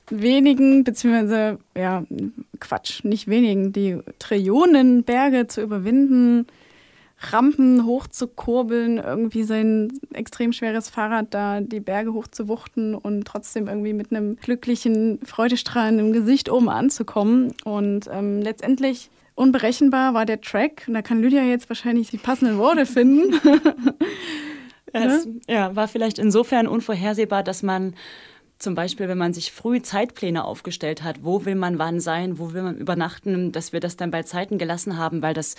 [SPEAKER 8] wenigen, beziehungsweise, ja, Quatsch, nicht wenigen, die Trillionen Berge zu überwinden, Rampen hochzukurbeln, irgendwie sein extrem schweres Fahrrad da die Berge hochzuwuchten und trotzdem irgendwie mit einem glücklichen, freudestrahlenden Gesicht oben anzukommen. Und ähm, letztendlich unberechenbar war der Track. Und da kann Lydia jetzt wahrscheinlich die passenden Worte finden.
[SPEAKER 7] Es ja, war vielleicht insofern unvorhersehbar, dass man zum Beispiel, wenn man sich früh Zeitpläne aufgestellt hat, wo will man wann sein, wo will man übernachten, dass wir das dann bei Zeiten gelassen haben, weil das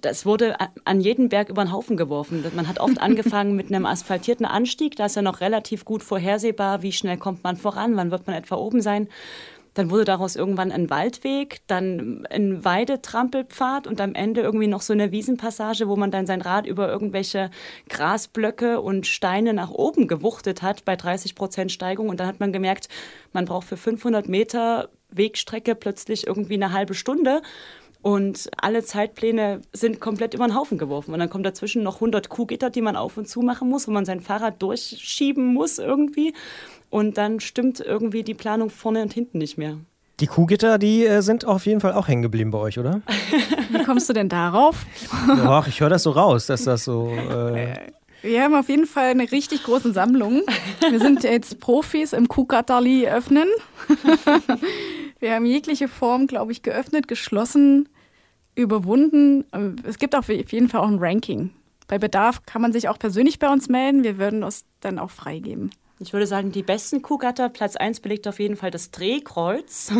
[SPEAKER 7] das wurde an jeden Berg über den Haufen geworfen. Man hat oft angefangen mit einem asphaltierten Anstieg, da ist ja noch relativ gut vorhersehbar, wie schnell kommt man voran, wann wird man etwa oben sein. Dann wurde daraus irgendwann ein Waldweg, dann ein Weidetrampelpfad und am Ende irgendwie noch so eine Wiesenpassage, wo man dann sein Rad über irgendwelche Grasblöcke und Steine nach oben gewuchtet hat bei 30 Prozent Steigung. Und dann hat man gemerkt, man braucht für 500 Meter Wegstrecke plötzlich irgendwie eine halbe Stunde. Und alle Zeitpläne sind komplett über den Haufen geworfen. Und dann kommt dazwischen noch 100 Kuhgitter, die man auf und zu machen muss, wo man sein Fahrrad durchschieben muss irgendwie. Und dann stimmt irgendwie die Planung vorne und hinten nicht mehr.
[SPEAKER 3] Die Kuhgitter, die äh, sind auf jeden Fall auch hängen geblieben bei euch, oder?
[SPEAKER 8] Wie kommst du denn darauf?
[SPEAKER 3] Ach, ich höre das so raus, dass das so. Äh,
[SPEAKER 8] Wir haben auf jeden Fall eine richtig große Sammlung. Wir sind jetzt Profis im Kuhgatterli öffnen. Wir haben jegliche Form, glaube ich, geöffnet, geschlossen, überwunden. Es gibt auf jeden Fall auch ein Ranking. Bei Bedarf kann man sich auch persönlich bei uns melden. Wir würden es dann auch freigeben.
[SPEAKER 7] Ich würde sagen, die besten Kuhgatter, Platz 1 belegt auf jeden Fall das Drehkreuz.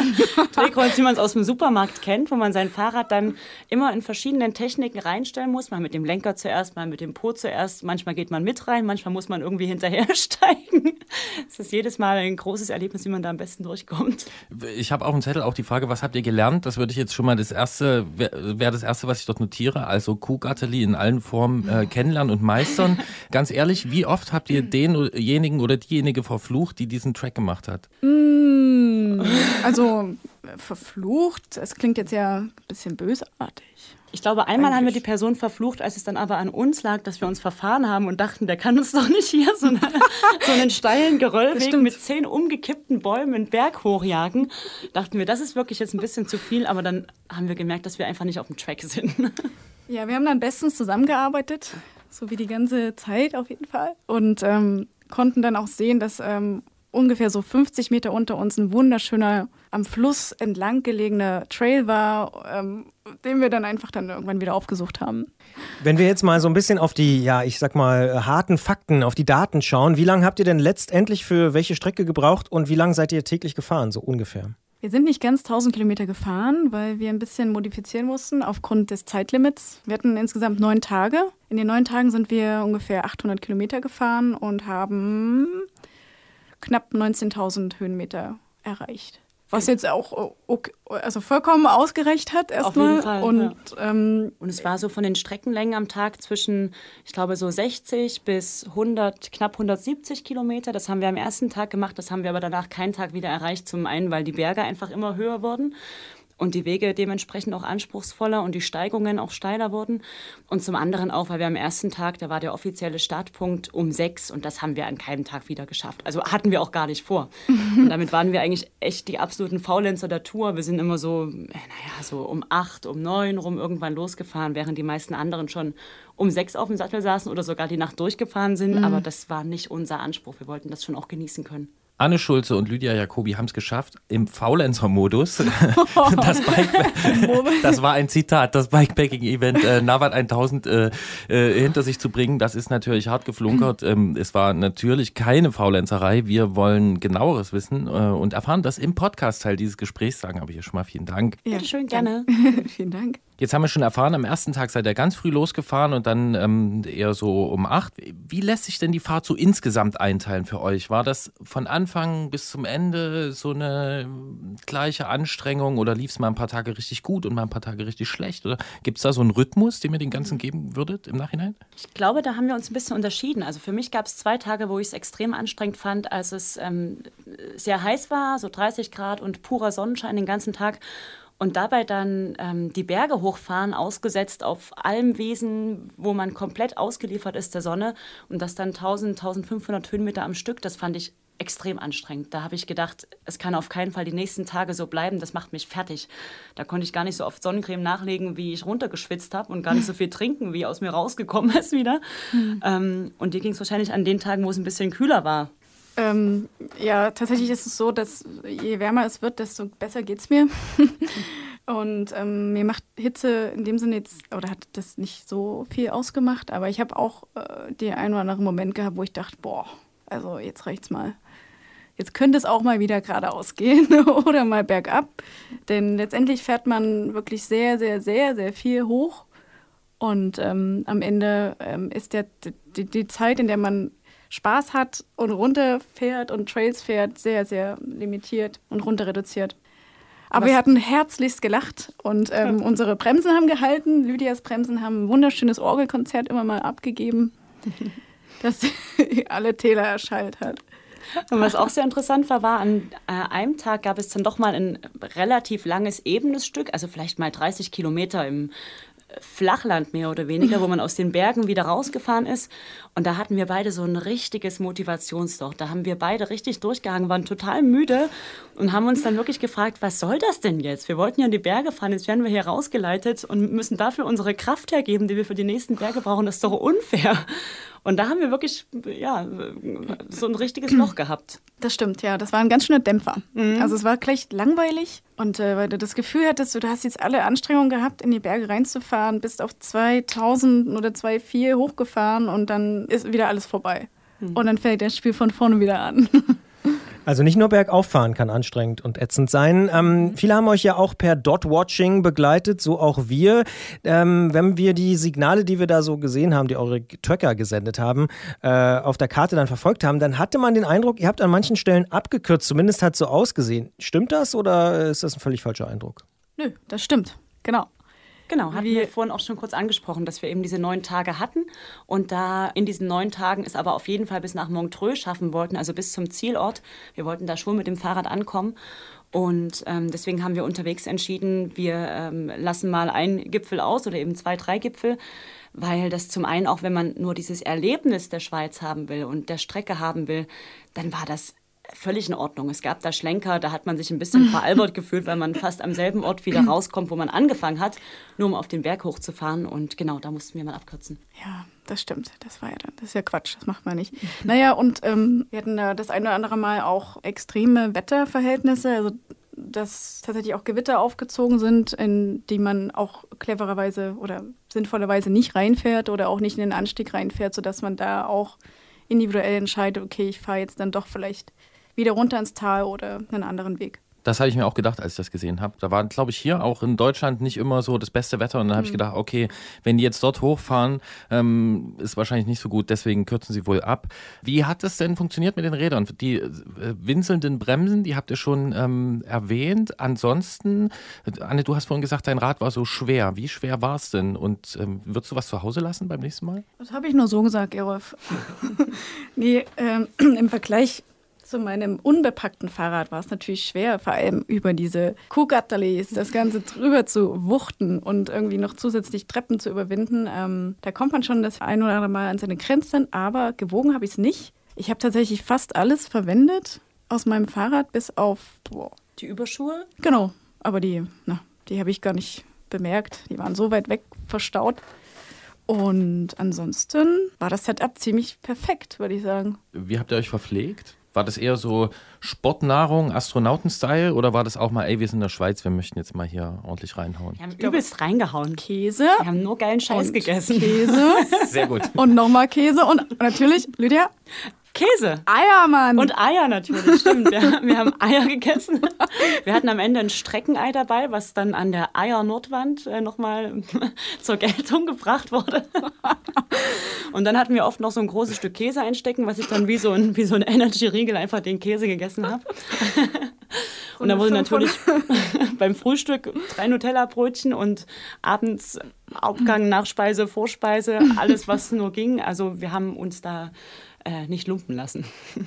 [SPEAKER 7] Drehkreuz, wie man es aus dem Supermarkt kennt, wo man sein Fahrrad dann immer in verschiedenen Techniken reinstellen muss. Mal mit dem Lenker zuerst, mal mit dem Po zuerst. Manchmal geht man mit rein, manchmal muss man irgendwie hinterhersteigen. Es ist jedes Mal ein großes Erlebnis, wie man da am besten durchkommt.
[SPEAKER 2] Ich habe auf dem Zettel auch die Frage, was habt ihr gelernt? Das würde ich jetzt schon mal das erste, wäre wär das erste, was ich dort notiere. Also Kuhgatterli in allen Formen äh, kennenlernen und meistern. Ganz ehrlich, wie oft habt ihr denjenigen oder diejenige verflucht, die diesen Track gemacht hat?
[SPEAKER 8] Mm, also verflucht, es klingt jetzt ja ein bisschen bösartig.
[SPEAKER 7] Ich glaube, einmal haben wir die Person verflucht, als es dann aber an uns lag, dass wir uns verfahren haben und dachten, der kann uns doch nicht hier so, eine, so einen steilen Geröllweg mit zehn umgekippten Bäumen einen Berg hochjagen. Dachten wir, das ist wirklich jetzt ein bisschen zu viel, aber dann haben wir gemerkt, dass wir einfach nicht auf dem Track sind.
[SPEAKER 8] Ja, wir haben dann bestens zusammengearbeitet, so wie die ganze Zeit auf jeden Fall. Und ähm, konnten dann auch sehen, dass ähm, ungefähr so 50 Meter unter uns ein wunderschöner, am Fluss entlang gelegener Trail war, ähm, den wir dann einfach dann irgendwann wieder aufgesucht haben.
[SPEAKER 3] Wenn wir jetzt mal so ein bisschen auf die, ja, ich sag mal, harten Fakten, auf die Daten schauen, wie lange habt ihr denn letztendlich für welche Strecke gebraucht und wie lange seid ihr täglich gefahren, so ungefähr?
[SPEAKER 8] Wir sind nicht ganz 1000 Kilometer gefahren, weil wir ein bisschen modifizieren mussten aufgrund des Zeitlimits. Wir hatten insgesamt neun Tage. In den neun Tagen sind wir ungefähr 800 Kilometer gefahren und haben knapp 19.000 Höhenmeter erreicht. Was jetzt auch okay, also vollkommen ausgereicht hat erstmal. Und,
[SPEAKER 7] ja. ähm, und es war so von den Streckenlängen am Tag zwischen, ich glaube, so 60 bis 100, knapp 170 Kilometer. Das haben wir am ersten Tag gemacht. Das haben wir aber danach keinen Tag wieder erreicht. Zum einen, weil die Berge einfach immer höher wurden und die Wege dementsprechend auch anspruchsvoller und die Steigungen auch steiler wurden. Und zum anderen auch, weil wir am ersten Tag, da war der offizielle Startpunkt um sechs und das haben wir an keinem Tag wieder geschafft. Also hatten wir auch gar nicht vor. und damit waren wir eigentlich echt die absoluten Faulenzer der Tour. Wir sind immer so, naja, so um acht, um neun rum irgendwann losgefahren, während die meisten anderen schon um sechs auf dem Sattel saßen oder sogar die Nacht durchgefahren sind. Mhm. Aber das war nicht unser Anspruch. Wir wollten das schon auch genießen können.
[SPEAKER 2] Anne Schulze und Lydia Jacobi haben es geschafft im Faulenzer-Modus. Das, das, war ein Zitat, das Bikepacking-Event äh, Navat 1000 äh, äh, hinter sich zu bringen. Das ist natürlich hart geflunkert. Ähm, es war natürlich keine Faulenzerei. Wir wollen genaueres wissen äh, und erfahren das im Podcast-Teil dieses Gesprächs. Sagen aber hier schon mal vielen Dank.
[SPEAKER 7] Ja, schön, gerne.
[SPEAKER 8] vielen Dank.
[SPEAKER 2] Jetzt haben wir schon erfahren, am ersten Tag seid ihr ganz früh losgefahren und dann ähm, eher so um acht. Wie lässt sich denn die Fahrt so insgesamt einteilen für euch? War das von Anfang bis zum Ende so eine gleiche Anstrengung oder lief es mal ein paar Tage richtig gut und mal ein paar Tage richtig schlecht? Oder gibt es da so einen Rhythmus, den ihr den ganzen geben würdet im Nachhinein?
[SPEAKER 7] Ich glaube, da haben wir uns ein bisschen unterschieden. Also für mich gab es zwei Tage, wo ich es extrem anstrengend fand, als es ähm, sehr heiß war, so 30 Grad und purer Sonnenschein den ganzen Tag und dabei dann ähm, die Berge hochfahren, ausgesetzt auf Almwesen, wo man komplett ausgeliefert ist der Sonne und das dann 1000, 1500 Höhenmeter am Stück, das fand ich extrem anstrengend. Da habe ich gedacht, es kann auf keinen Fall die nächsten Tage so bleiben, das macht mich fertig. Da konnte ich gar nicht so oft Sonnencreme nachlegen, wie ich runtergeschwitzt habe und gar nicht so viel trinken, wie aus mir rausgekommen ist wieder. Mhm. Ähm, und dir ging es wahrscheinlich an den Tagen, wo es ein bisschen kühler war.
[SPEAKER 8] Ähm, ja, tatsächlich ist es so, dass je wärmer es wird, desto besser geht es mir. Und ähm, mir macht Hitze in dem Sinne jetzt, oder hat das nicht so viel ausgemacht, aber ich habe auch äh, den einen oder anderen Moment gehabt, wo ich dachte, boah, also jetzt reicht's mal. Jetzt könnte es auch mal wieder geradeaus gehen oder mal bergab. Denn letztendlich fährt man wirklich sehr, sehr, sehr, sehr viel hoch. Und ähm, am Ende ähm, ist der, die, die Zeit, in der man Spaß hat und runterfährt und Trails fährt, sehr, sehr limitiert und runter reduziert. Aber Was? wir hatten herzlichst gelacht und ähm, ja. unsere Bremsen haben gehalten. Lydias Bremsen haben ein wunderschönes Orgelkonzert immer mal abgegeben, das alle Täler erschallt hat.
[SPEAKER 7] Und was auch sehr interessant war, war, an äh, einem Tag gab es dann doch mal ein relativ langes, ebenes Stück, also vielleicht mal 30 Kilometer im Flachland mehr oder weniger, wo man aus den Bergen wieder rausgefahren ist. Und da hatten wir beide so ein richtiges Motivationsloch. Da haben wir beide richtig durchgehangen, waren total müde und haben uns dann wirklich gefragt, was soll das denn jetzt? Wir wollten ja in die Berge fahren, jetzt werden wir hier rausgeleitet und müssen dafür unsere Kraft hergeben, die wir für die nächsten Berge brauchen. Das ist doch unfair. Und da haben wir wirklich ja, so ein richtiges Loch gehabt.
[SPEAKER 8] Das stimmt, ja. Das war ein ganz schöner Dämpfer. Also es war gleich langweilig und äh, weil du das Gefühl hattest, du hast jetzt alle Anstrengungen gehabt, in die Berge reinzufahren, bist auf 2000 oder 2,4 hochgefahren und dann ist wieder alles vorbei. Und dann fängt das Spiel von vorne wieder an.
[SPEAKER 3] Also nicht nur bergauf fahren kann anstrengend und ätzend sein. Ähm, viele haben euch ja auch per Dot-Watching begleitet, so auch wir. Ähm, wenn wir die Signale, die wir da so gesehen haben, die eure Tracker gesendet haben, äh, auf der Karte dann verfolgt haben, dann hatte man den Eindruck, ihr habt an manchen Stellen abgekürzt, zumindest hat so ausgesehen. Stimmt das oder ist das ein völlig falscher Eindruck?
[SPEAKER 8] Nö, das stimmt. Genau.
[SPEAKER 7] Genau, hatten
[SPEAKER 8] Wir-
[SPEAKER 7] vorhin auch schon kurz angesprochen, dass wir eben diese neun Tage hatten und da in diesen neun Tagen es aber auf jeden Fall bis nach Montreux schaffen wollten, also bis zum Zielort. Wir wollten da schon mit dem Fahrrad ankommen und ähm, deswegen haben wir unterwegs entschieden, wir ähm, lassen mal einen Gipfel aus oder eben zwei, drei Gipfel, weil das zum einen auch, wenn man nur dieses Erlebnis der Schweiz haben will und der Strecke haben will, dann war das völlig in Ordnung. Es gab da Schlenker, da hat man sich ein bisschen veralbert gefühlt, weil man fast am selben Ort wieder rauskommt, wo man angefangen hat, nur um auf den Berg hochzufahren. Und genau, da mussten wir mal abkürzen.
[SPEAKER 8] Ja, das stimmt. Das war ja dann, das ist ja Quatsch, das macht man nicht. Naja, und ähm, wir hatten da das eine oder andere Mal auch extreme Wetterverhältnisse, also dass tatsächlich auch Gewitter aufgezogen sind, in die man auch clevererweise oder sinnvollerweise nicht reinfährt oder auch nicht in den Anstieg reinfährt, sodass man da auch individuell entscheidet, okay, ich fahre jetzt dann doch vielleicht wieder runter ins Tal oder einen anderen Weg.
[SPEAKER 2] Das habe ich mir auch gedacht, als ich das gesehen habe. Da war, glaube ich, hier auch in Deutschland nicht immer so das beste Wetter. Und dann habe ich gedacht, okay, wenn die jetzt dort hochfahren, ähm, ist wahrscheinlich nicht so gut. Deswegen kürzen sie wohl ab. Wie hat das denn funktioniert mit den Rädern? Die äh, winselnden Bremsen, die habt ihr schon ähm, erwähnt. Ansonsten, äh, Anne, du hast vorhin gesagt, dein Rad war so schwer. Wie schwer war es denn? Und ähm, würdest du was zu Hause lassen beim nächsten Mal?
[SPEAKER 8] Das habe ich nur so gesagt, Erolf. nee, ähm, im Vergleich zu meinem unbepackten Fahrrad war es natürlich schwer, vor allem über diese Kuhgatterlis, das Ganze drüber zu wuchten und irgendwie noch zusätzlich Treppen zu überwinden. Ähm, da kommt man schon das ein oder andere Mal an seine Grenzen, aber gewogen habe ich es nicht. Ich habe tatsächlich fast alles verwendet aus meinem Fahrrad, bis auf, boah,
[SPEAKER 7] Die Überschuhe,
[SPEAKER 8] genau, aber die, na, die habe ich gar nicht bemerkt. Die waren so weit weg verstaut. Und ansonsten war das Setup ziemlich perfekt, würde ich sagen.
[SPEAKER 2] Wie habt ihr euch verpflegt? War das eher so Sportnahrung, Astronauten-Style oder war das auch mal, ey, wir sind in der Schweiz, wir möchten jetzt mal hier ordentlich reinhauen?
[SPEAKER 7] wir haben übelst reingehauen.
[SPEAKER 8] Käse.
[SPEAKER 7] Wir haben nur geilen Scheiß
[SPEAKER 8] und
[SPEAKER 7] gegessen.
[SPEAKER 8] Käse.
[SPEAKER 2] Sehr gut.
[SPEAKER 8] und nochmal Käse. Und natürlich, Lydia,
[SPEAKER 7] Käse.
[SPEAKER 8] Eiermann.
[SPEAKER 7] Und Eier natürlich, stimmt. Wir, wir haben Eier gegessen. Wir hatten am Ende ein Streckenei dabei, was dann an der Eier-Nordwand äh, nochmal zur Geltung gebracht wurde. Und dann hatten wir oft noch so ein großes Stück Käse einstecken, was ich dann wie so ein, wie so ein Energy-Riegel einfach den Käse gegessen habe. Und dann wurde natürlich beim Frühstück drei Nutella-Brötchen und abends Hauptgang, Nachspeise, Vorspeise, alles, was nur ging. Also wir haben uns da äh, nicht lumpen lassen.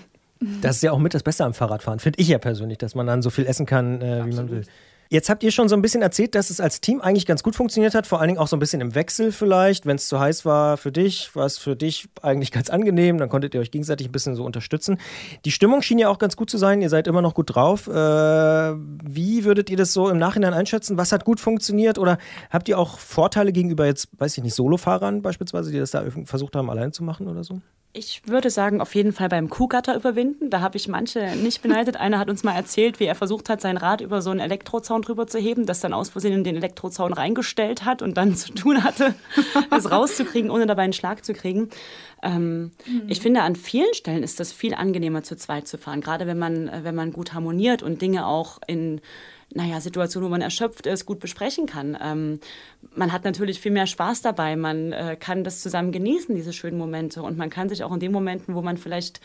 [SPEAKER 3] Das ist ja auch mit das Beste am Fahrradfahren, finde ich ja persönlich, dass man dann so viel essen kann, äh, wie man will. Jetzt habt ihr schon so ein bisschen erzählt, dass es als Team eigentlich ganz gut funktioniert hat, vor allen Dingen auch so ein bisschen im Wechsel vielleicht. Wenn es zu heiß war für dich, war es für dich eigentlich ganz angenehm, dann konntet ihr euch gegenseitig ein bisschen so unterstützen. Die Stimmung schien ja auch ganz gut zu sein, ihr seid immer noch gut drauf. Äh, wie würdet ihr das so im Nachhinein einschätzen? Was hat gut funktioniert oder habt ihr auch Vorteile gegenüber jetzt, weiß ich nicht, Solofahrern beispielsweise, die das da versucht haben, allein zu machen oder so?
[SPEAKER 7] Ich würde sagen, auf jeden Fall beim Kuhgatter überwinden. Da habe ich manche nicht beneidet. Einer hat uns mal erzählt, wie er versucht hat, sein Rad über so einen Elektrozaun drüber zu heben, das dann aus Versehen in den Elektrozaun reingestellt hat und dann zu tun hatte, es rauszukriegen, ohne dabei einen Schlag zu kriegen. Ähm, Ich finde, an vielen Stellen ist das viel angenehmer, zu zweit zu fahren. Gerade wenn man, äh, wenn man gut harmoniert und Dinge auch in naja, Situationen, wo man erschöpft ist, gut besprechen kann. Ähm, man hat natürlich viel mehr Spaß dabei, man äh, kann das zusammen genießen, diese schönen Momente. Und man kann sich auch in den Momenten, wo man vielleicht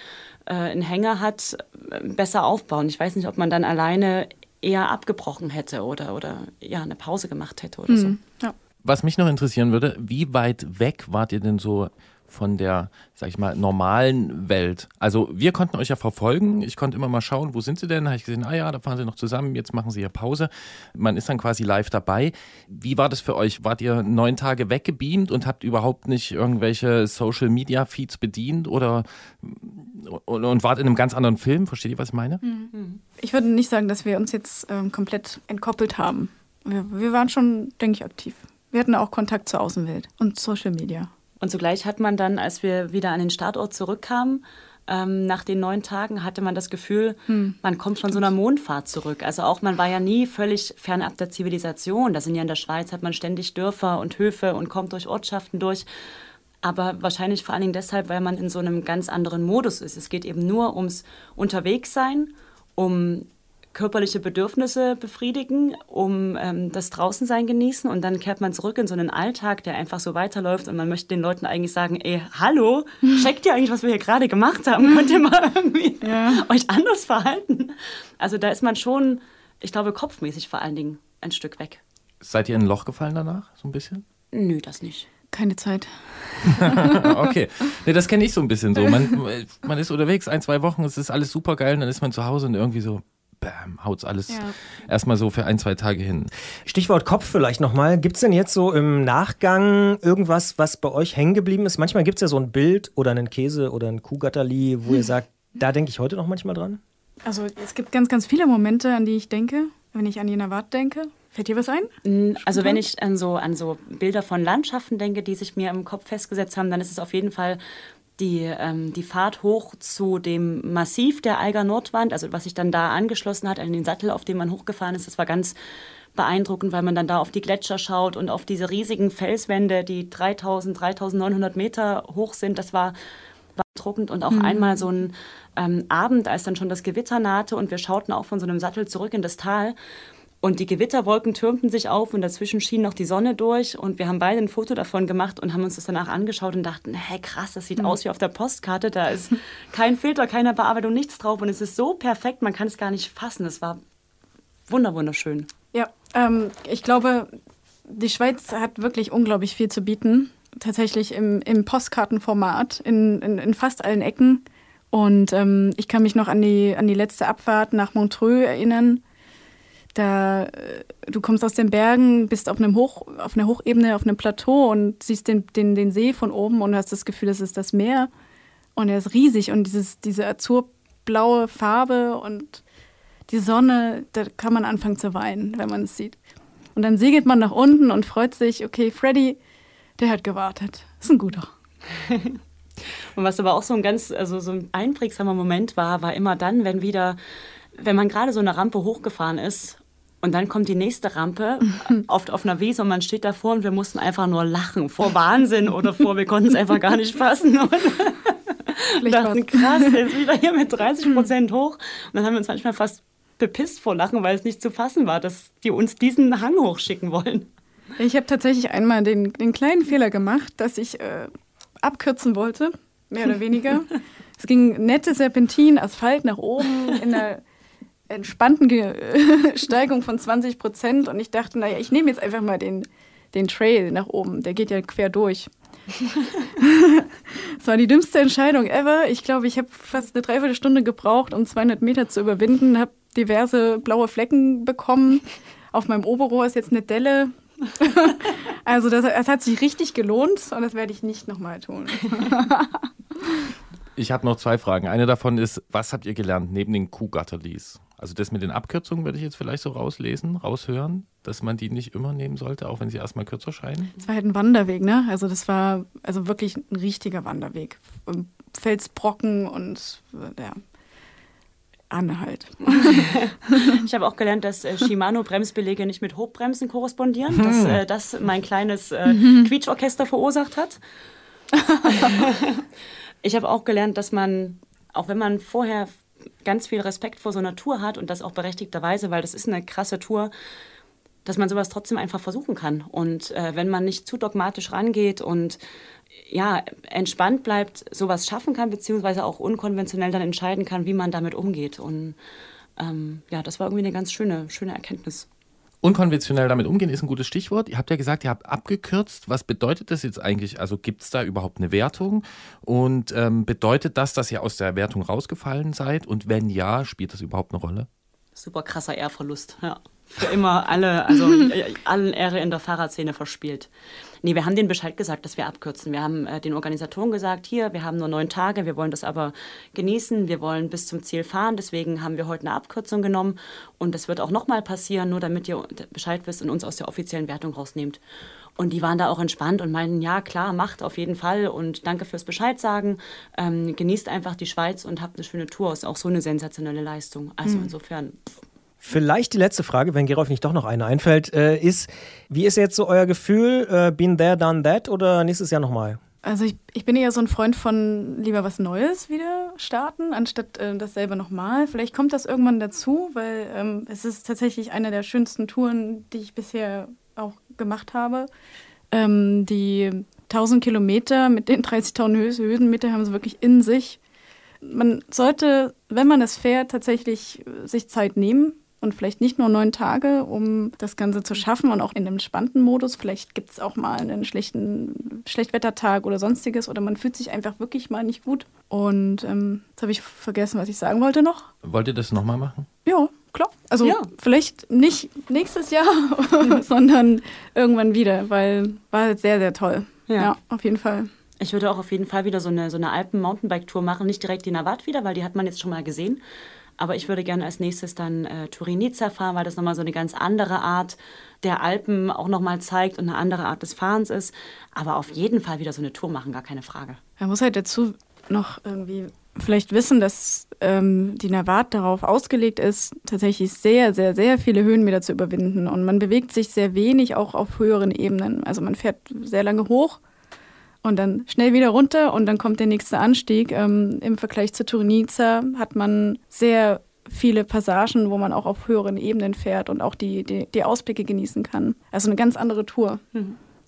[SPEAKER 7] äh, einen Hänger hat, äh, besser aufbauen. Ich weiß nicht, ob man dann alleine eher abgebrochen hätte oder, oder ja, eine Pause gemacht hätte oder so.
[SPEAKER 8] ja.
[SPEAKER 2] Was mich noch interessieren würde, wie weit weg wart ihr denn so von der, sag ich mal, normalen Welt? Also wir konnten euch ja verfolgen. Ich konnte immer mal schauen, wo sind sie denn? Habe ich gesehen, ah ja, da fahren sie noch zusammen, jetzt machen sie ja Pause. Man ist dann quasi live dabei. Wie war das für euch? Wart ihr neun Tage weggebeamt und habt überhaupt nicht irgendwelche Social Media Feeds bedient oder und, und wart in einem ganz anderen Film? Versteht ihr, was ich meine?
[SPEAKER 8] Ich würde nicht sagen, dass wir uns jetzt ähm, komplett entkoppelt haben. Wir, wir waren schon, denke ich, aktiv. Wir hatten auch Kontakt zur Außenwelt und Social Media.
[SPEAKER 7] Und zugleich hat man dann, als wir wieder an den Startort zurückkamen, ähm, nach den neun Tagen hatte man das Gefühl, man kommt von so einer Mondfahrt zurück. Also auch man war ja nie völlig fernab der Zivilisation. Da sind ja in der Schweiz hat man ständig Dörfer und Höfe und kommt durch Ortschaften durch. Aber wahrscheinlich vor allen Dingen deshalb, weil man in so einem ganz anderen Modus ist. Es geht eben nur ums Unterwegssein, um körperliche Bedürfnisse befriedigen, um ähm, das Draußensein genießen und dann kehrt man zurück in so einen Alltag, der einfach so weiterläuft und man möchte den Leuten eigentlich sagen, ey, hallo, checkt ihr eigentlich, was wir hier gerade gemacht haben? Könnt ihr mal irgendwie euch anders verhalten? Also da ist man schon, ich glaube, kopfmäßig vor allen Dingen ein Stück weg.
[SPEAKER 2] Seid ihr in ein Loch gefallen danach, so ein bisschen?
[SPEAKER 7] Nö, das nicht.
[SPEAKER 8] Keine Zeit.
[SPEAKER 2] okay. Nee, das kenne ich so ein bisschen so. Man, man ist unterwegs, ein, zwei Wochen, es ist alles super geil, und dann ist man zu Hause und irgendwie so, bam, haut's alles
[SPEAKER 8] Ja.
[SPEAKER 2] erstmal so für ein, zwei Tage hin.
[SPEAKER 3] Stichwort Kopf vielleicht nochmal. Gibt es denn jetzt so im Nachgang irgendwas, was bei euch hängen geblieben ist? Manchmal gibt es ja so ein Bild oder einen Käse oder ein Kuhgatterli, wo ihr sagt, da denke ich heute noch manchmal dran.
[SPEAKER 8] Also es gibt ganz, ganz viele Momente, an die ich denke, wenn ich an Jena Wart denke. Fällt dir was ein?
[SPEAKER 7] Also wenn ich an so, an so Bilder von Landschaften denke, die sich mir im Kopf festgesetzt haben, dann ist es auf jeden Fall die, ähm, die Fahrt hoch zu dem Massiv der Eiger Nordwand, also was sich dann da angeschlossen hat an den Sattel, auf dem man hochgefahren ist. Das war ganz beeindruckend, weil man dann da auf die Gletscher schaut und auf diese riesigen Felswände, die 3000, 3900 Meter hoch sind. Das war beeindruckend und auch einmal so ein ähm, Abend, als dann schon das Gewitter nahte und wir schauten auch von so einem Sattel zurück in das Tal. Und die Gewitterwolken türmten sich auf und dazwischen schien noch die Sonne durch. Und wir haben beide ein Foto davon gemacht und haben uns das danach angeschaut und dachten, hey krass, das sieht aus wie auf der Postkarte. Da ist kein Filter, keine Bearbeitung, nichts drauf. Und es ist so perfekt, man kann es gar nicht fassen. Es war wunder, wunderschön.
[SPEAKER 8] Ja, ähm, ich glaube, die Schweiz hat wirklich unglaublich viel zu bieten. Tatsächlich im, im Postkartenformat, in, in, in fast allen Ecken. Und ähm, ich kann mich noch an die, an die letzte Abfahrt nach Montreux erinnern. Da äh, du kommst aus den Bergen, bist auf einem Hoch, auf einer Hochebene, auf einem Plateau und siehst den, den, den See von oben und hast das Gefühl, das ist das Meer. Und er ist riesig und dieses, diese azurblaue Farbe und die Sonne, da kann man anfangen zu weinen, wenn man es sieht. Und dann segelt man nach unten und freut sich, okay, Freddy, der hat gewartet. Ist ein guter.
[SPEAKER 7] Und was aber auch so ein ganz, also so ein einprägsamer Moment war, war immer dann, wenn wieder, wenn man gerade so eine Rampe hochgefahren ist und dann kommt die nächste Rampe, oft auf einer Wiese und man steht davor und wir mussten einfach nur lachen, vor Wahnsinn oder vor, wir konnten es einfach gar nicht fassen. Und dachten, krass, jetzt wieder hier mit 30 Prozent hoch. Und dann haben wir uns manchmal fast bepisst vor Lachen, weil es nicht zu fassen war, dass die uns diesen Hang hochschicken wollen.
[SPEAKER 8] Ich habe tatsächlich einmal den, den kleinen Fehler gemacht, dass ich äh, abkürzen wollte, mehr oder weniger. es ging nette Serpentin, Asphalt nach oben in einer entspannten Ge Steigung von 20 Prozent und ich dachte, naja, ich nehme jetzt einfach mal den, den Trail nach oben, der geht ja quer durch. Das war die dümmste Entscheidung ever. Ich glaube, ich habe fast eine Dreiviertelstunde gebraucht, um 200 Meter zu überwinden, habe diverse blaue Flecken bekommen. Auf meinem Oberrohr ist jetzt eine Delle. Also das, das hat sich richtig gelohnt und das werde ich nicht nochmal tun.
[SPEAKER 2] Ich habe noch zwei Fragen. Eine davon ist, was habt ihr gelernt neben den Kuhgatterlis? Also das mit den Abkürzungen würde ich jetzt vielleicht so rauslesen, raushören, dass man die nicht immer nehmen sollte, auch wenn sie erstmal kürzer scheinen.
[SPEAKER 8] Es war halt ein Wanderweg, ne? Also das war also wirklich ein richtiger Wanderweg. Felsbrocken und ja, Anhalt.
[SPEAKER 7] Ich habe auch gelernt, dass äh, Shimano-Bremsbeläge nicht mit Hochbremsen korrespondieren, dass äh, das mein kleines äh, Quietschorchester verursacht hat. ich habe auch gelernt, dass man, auch wenn man vorher ganz viel Respekt vor so einer Tour hat und das auch berechtigterweise, weil das ist eine krasse Tour, dass man sowas trotzdem einfach versuchen kann. Und äh, wenn man nicht zu dogmatisch rangeht und ja, entspannt bleibt, sowas schaffen kann, beziehungsweise auch unkonventionell dann entscheiden kann, wie man damit umgeht. Und ähm, ja, das war irgendwie eine ganz schöne, schöne Erkenntnis.
[SPEAKER 2] Unkonventionell damit umgehen ist ein gutes Stichwort. Ihr habt ja gesagt, ihr habt abgekürzt. Was bedeutet das jetzt eigentlich? Also gibt es da überhaupt eine Wertung? Und ähm, bedeutet das, dass ihr aus der Wertung rausgefallen seid? Und wenn ja, spielt das überhaupt eine Rolle?
[SPEAKER 7] Super krasser Ehrverlust, ja. Für immer alle, also allen Ehre in der Fahrradszene verspielt. Nee, wir haben den Bescheid gesagt, dass wir abkürzen. Wir haben äh, den Organisatoren gesagt, hier, wir haben nur neun Tage, wir wollen das aber genießen, wir wollen bis zum Ziel fahren, deswegen haben wir heute eine Abkürzung genommen und das wird auch nochmal passieren, nur damit ihr Bescheid wisst und uns aus der offiziellen Wertung rausnehmt. Und die waren da auch entspannt und meinten, ja klar, macht auf jeden Fall und danke fürs Bescheid sagen. Ähm, genießt einfach die Schweiz und habt eine schöne Tour. Ist auch so eine sensationelle Leistung. Also
[SPEAKER 3] Mhm.
[SPEAKER 7] insofern,
[SPEAKER 3] Vielleicht die letzte Frage, wenn Gerolf nicht doch noch eine einfällt, äh, ist, wie ist jetzt so euer Gefühl? Äh, been there, done that oder nächstes Jahr nochmal?
[SPEAKER 8] Also ich, ich bin eher so ein Freund von lieber was Neues wieder starten, anstatt äh, dasselbe nochmal. Vielleicht kommt das irgendwann dazu, weil ähm, es ist tatsächlich eine der schönsten Touren, die ich bisher auch gemacht habe. Ähm, die 1000 Kilometer mit den 30.000 Höhe- Höhenmeter haben sie wirklich in sich. Man sollte, wenn man es fährt, tatsächlich äh, sich Zeit nehmen und vielleicht nicht nur neun Tage, um das Ganze zu schaffen und auch in einem entspannten Modus. Vielleicht gibt es auch mal einen schlechten Schlechtwettertag oder sonstiges oder man fühlt sich einfach wirklich mal nicht gut. Und ähm, jetzt habe ich vergessen, was ich sagen wollte noch.
[SPEAKER 2] Wollt ihr das nochmal machen?
[SPEAKER 8] Ja, klar. Also
[SPEAKER 7] Ja.
[SPEAKER 8] vielleicht nicht nächstes Jahr, sondern irgendwann wieder, weil war jetzt sehr, sehr toll.
[SPEAKER 7] Ja.
[SPEAKER 8] ja auf jeden Fall.
[SPEAKER 7] ich würde auch auf jeden Fall wieder so eine, so eine Alpen-Mountainbike-Tour machen. Nicht direkt die Navat wieder, weil die hat man jetzt schon mal gesehen. Aber ich würde gerne als nächstes dann äh, Turin-Nizza fahren, weil das nochmal so eine ganz andere Art der Alpen auch nochmal zeigt und eine andere Art des Fahrens ist. Aber auf jeden Fall wieder so eine Tour machen, gar keine Frage.
[SPEAKER 8] Man muss halt dazu noch irgendwie vielleicht wissen, dass ähm, die Navat darauf ausgelegt ist, tatsächlich sehr, sehr, sehr viele Höhenmeter zu überwinden. Und man bewegt sich sehr wenig auch auf höheren Ebenen. Also man fährt sehr lange hoch und dann schnell wieder runter und dann kommt der nächste Anstieg. Ähm, Im Vergleich zu Turnica hat man sehr viele Passagen, wo man auch auf höheren Ebenen fährt und auch die, die, die Ausblicke genießen kann. Also eine ganz andere Tour.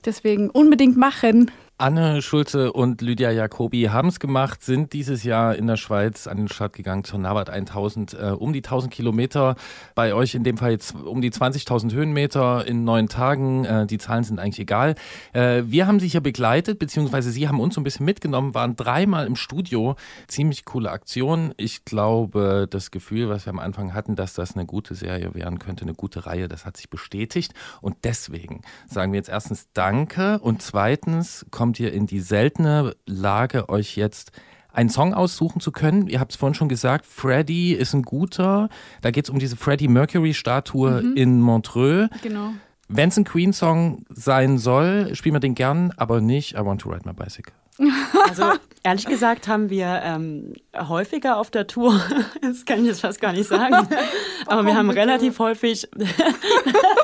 [SPEAKER 8] Deswegen unbedingt machen.
[SPEAKER 2] Anne Schulze und Lydia Jacobi haben es gemacht, sind dieses Jahr in der Schweiz an den Start gegangen zur Navat 1000, äh, um die 1000 Kilometer. Bei euch in dem Fall jetzt um die 20.000 Höhenmeter in neun Tagen. Äh, die Zahlen sind eigentlich egal. Äh, wir haben sie hier begleitet, beziehungsweise sie haben uns so ein bisschen mitgenommen, waren dreimal im Studio. Ziemlich coole Aktion. Ich glaube, das Gefühl, was wir am Anfang hatten, dass das eine gute Serie werden könnte, eine gute Reihe, das hat sich bestätigt. Und deswegen sagen wir jetzt erstens Danke und zweitens kommt ihr in die seltene Lage, euch jetzt einen Song aussuchen zu können. Ihr habt es vorhin schon gesagt, Freddie ist ein guter. Da geht es um diese Freddie Mercury-Statue in Montreux.
[SPEAKER 8] Genau.
[SPEAKER 2] Wenn es ein Queen-Song sein soll, spielen wir den gern, aber nicht I Want to Ride My Bicycle.
[SPEAKER 7] Also ehrlich gesagt haben wir ähm, häufiger auf der Tour, das kann ich jetzt fast gar nicht sagen, aber wir haben relativ häufig,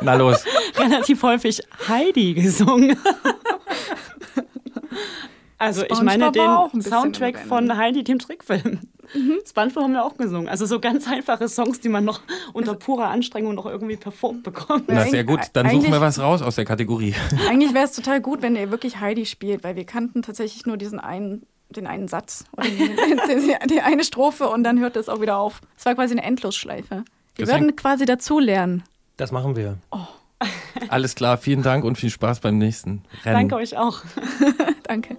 [SPEAKER 2] Na los.
[SPEAKER 7] relativ häufig Heidi gesungen. Also ich meine
[SPEAKER 8] SpongeBob auch ein
[SPEAKER 7] den Soundtrack von Heidi, dem Trickfilm. SpongeBob haben wir auch gesungen. Also so ganz einfache Songs, die man noch unter purer Anstrengung noch irgendwie performt bekommt.
[SPEAKER 2] Na sehr gut, dann suchen wir was raus aus der Kategorie.
[SPEAKER 8] Eigentlich wäre es total gut, wenn ihr wirklich Heidi spielt, weil wir kannten tatsächlich nur diesen einen, den einen Satz oder die, eine Strophe und dann hört es auch wieder auf. Es war quasi eine Endlosschleife. Wir würden quasi dazulernen.
[SPEAKER 3] Das machen wir.
[SPEAKER 2] Alles klar, vielen Dank und viel Spaß beim nächsten Rennen.
[SPEAKER 7] Danke euch auch.
[SPEAKER 8] Danke.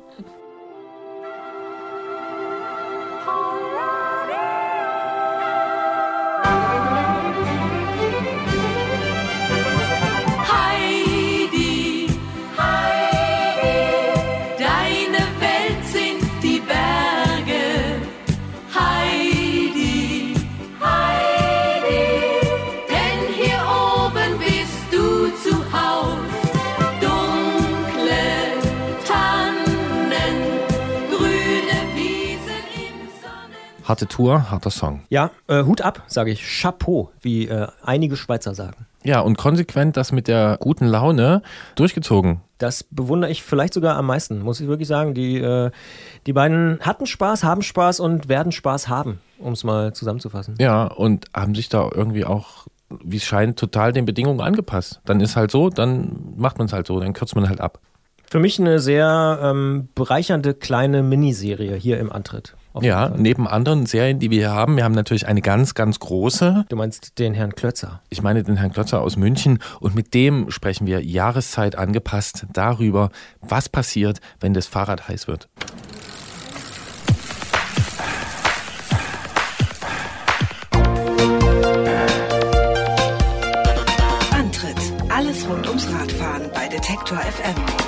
[SPEAKER 2] Harte Tour, harter Song.
[SPEAKER 3] Ja, äh, Hut ab, sage ich. Chapeau, wie äh, einige Schweizer sagen.
[SPEAKER 2] Ja, und konsequent das mit der guten Laune durchgezogen.
[SPEAKER 3] Das bewundere ich vielleicht sogar am meisten, muss ich wirklich sagen. Die, äh, die beiden hatten Spaß, haben Spaß und werden Spaß haben, um es mal zusammenzufassen.
[SPEAKER 2] Ja, und haben sich da irgendwie auch, wie es scheint, total den Bedingungen angepasst. Dann ist halt so, dann macht man es halt so, dann kürzt man halt ab.
[SPEAKER 3] Für mich eine sehr ähm, bereichernde kleine Miniserie hier im Antritt.
[SPEAKER 2] Ja, neben anderen Serien, die wir hier haben, wir haben natürlich eine ganz, ganz große.
[SPEAKER 3] Du meinst den Herrn Klötzer?
[SPEAKER 2] Ich meine den Herrn Klötzer aus München und mit dem sprechen wir Jahreszeit angepasst darüber, was passiert, wenn das Fahrrad heiß wird.
[SPEAKER 1] Antritt: Alles rund ums Radfahren bei Detektor FM.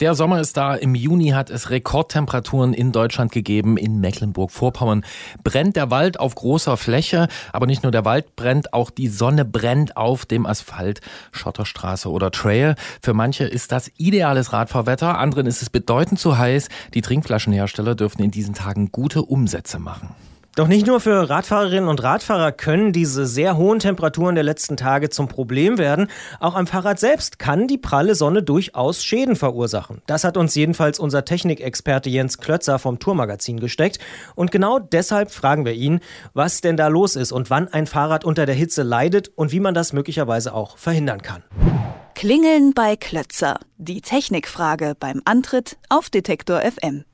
[SPEAKER 2] Der Sommer ist da. Im Juni hat es Rekordtemperaturen in Deutschland gegeben. In Mecklenburg-Vorpommern brennt der Wald auf großer Fläche. Aber nicht nur der Wald brennt, auch die Sonne brennt auf dem Asphalt, Schotterstraße oder Trail. Für manche ist das ideales Radfahrwetter. Anderen ist es bedeutend zu heiß. Die Trinkflaschenhersteller dürften in diesen Tagen gute Umsätze machen.
[SPEAKER 3] Doch nicht nur für Radfahrerinnen und Radfahrer können diese sehr hohen Temperaturen der letzten Tage zum Problem werden. Auch am Fahrrad selbst kann die pralle Sonne durchaus Schäden verursachen. Das hat uns jedenfalls unser Technikexperte Jens Klötzer vom Tourmagazin gesteckt. Und genau deshalb fragen wir ihn, was denn da los ist und wann ein Fahrrad unter der Hitze leidet und wie man das möglicherweise auch verhindern kann.
[SPEAKER 9] Klingeln bei Klötzer. Die Technikfrage beim Antritt auf Detektor FM.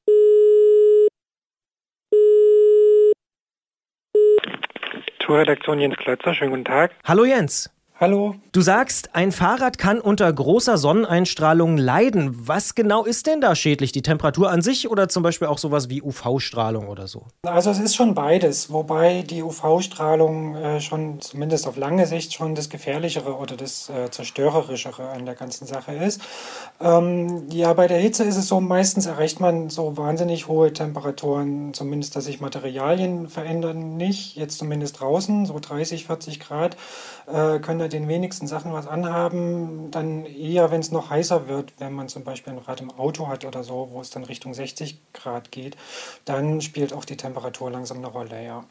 [SPEAKER 10] Tourredaktion Jens Klötzer, schönen guten Tag.
[SPEAKER 3] Hallo Jens.
[SPEAKER 10] Hallo.
[SPEAKER 3] Du sagst, ein Fahrrad kann unter großer Sonneneinstrahlung leiden. Was genau ist denn da schädlich? Die Temperatur an sich oder zum Beispiel auch sowas wie UV-Strahlung oder so?
[SPEAKER 10] Also es ist schon beides, wobei die UV-Strahlung äh, schon zumindest auf lange Sicht schon das Gefährlichere oder das äh, Zerstörerischere an der ganzen Sache ist. Ähm, ja, bei der Hitze ist es so, meistens erreicht man so wahnsinnig hohe Temperaturen, zumindest dass sich Materialien verändern nicht, jetzt zumindest draußen, so 30, 40 Grad, äh, können da den wenigsten Sachen was anhaben, dann eher, wenn es noch heißer wird, wenn man zum Beispiel ein Rad im Auto hat oder so, wo es dann Richtung 60 Grad geht, dann spielt auch die Temperatur langsam eine Rolle, ja.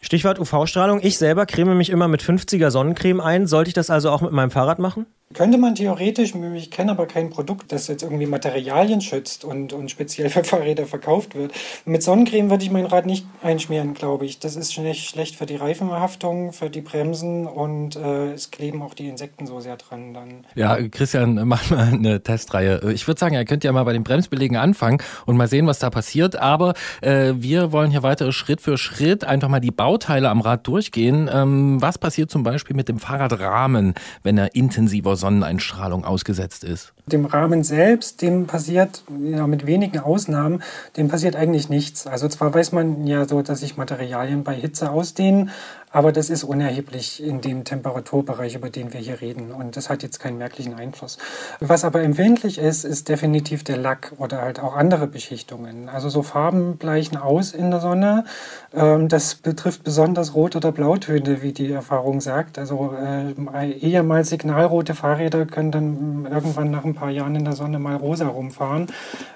[SPEAKER 3] Stichwort UV-Strahlung. Ich selber creme mich immer mit 50er Sonnencreme ein. Sollte ich das also auch mit meinem Fahrrad machen?
[SPEAKER 10] Könnte man theoretisch, ich kenne aber kein Produkt, das jetzt irgendwie Materialien schützt und, und speziell für Fahrräder verkauft wird. Mit Sonnencreme würde ich mein Rad nicht einschmieren, glaube ich. Das ist schlecht, schlecht für die Reifenhaftung, für die Bremsen und äh, es kleben auch die Insekten so sehr dran dann.
[SPEAKER 2] Ja, Christian, mach mal eine Testreihe. Ich würde sagen, ihr könnt ja mal bei den Bremsbelegen anfangen und mal sehen, was da passiert. Aber äh, wir wollen hier weiter Schritt für Schritt einfach mal die Bauteile am Rad durchgehen. Ähm, was passiert zum Beispiel mit dem Fahrradrahmen, wenn er intensiver Sonneneinstrahlung ausgesetzt ist?
[SPEAKER 10] Dem Rahmen selbst, dem passiert, ja, mit wenigen Ausnahmen, dem passiert eigentlich nichts. Also zwar weiß man ja so, dass sich Materialien bei Hitze ausdehnen, aber das ist unerheblich in dem Temperaturbereich, über den wir hier reden. Und das hat jetzt keinen merklichen Einfluss. Was aber empfindlich ist, ist definitiv der Lack oder halt auch andere Beschichtungen. Also so Farben bleichen aus in der Sonne. Ähm, das betrifft besonders Rot- oder Blautöne, wie die Erfahrung sagt. Also äh, ehemals signalrote Fahrräder können dann irgendwann nach ein paar Jahren in der Sonne mal rosa rumfahren.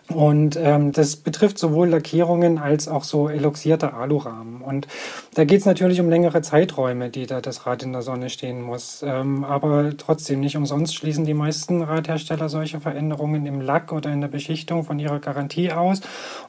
[SPEAKER 10] Und ähm, das betrifft sowohl Lackierungen als auch so eloxierte Alurahmen. Und da geht es natürlich um längere Zeiträume, die da das Rad in der Sonne stehen muss. Ähm, aber trotzdem nicht umsonst schließen die meisten Radhersteller solche Veränderungen im Lack oder in der Beschichtung von ihrer Garantie aus.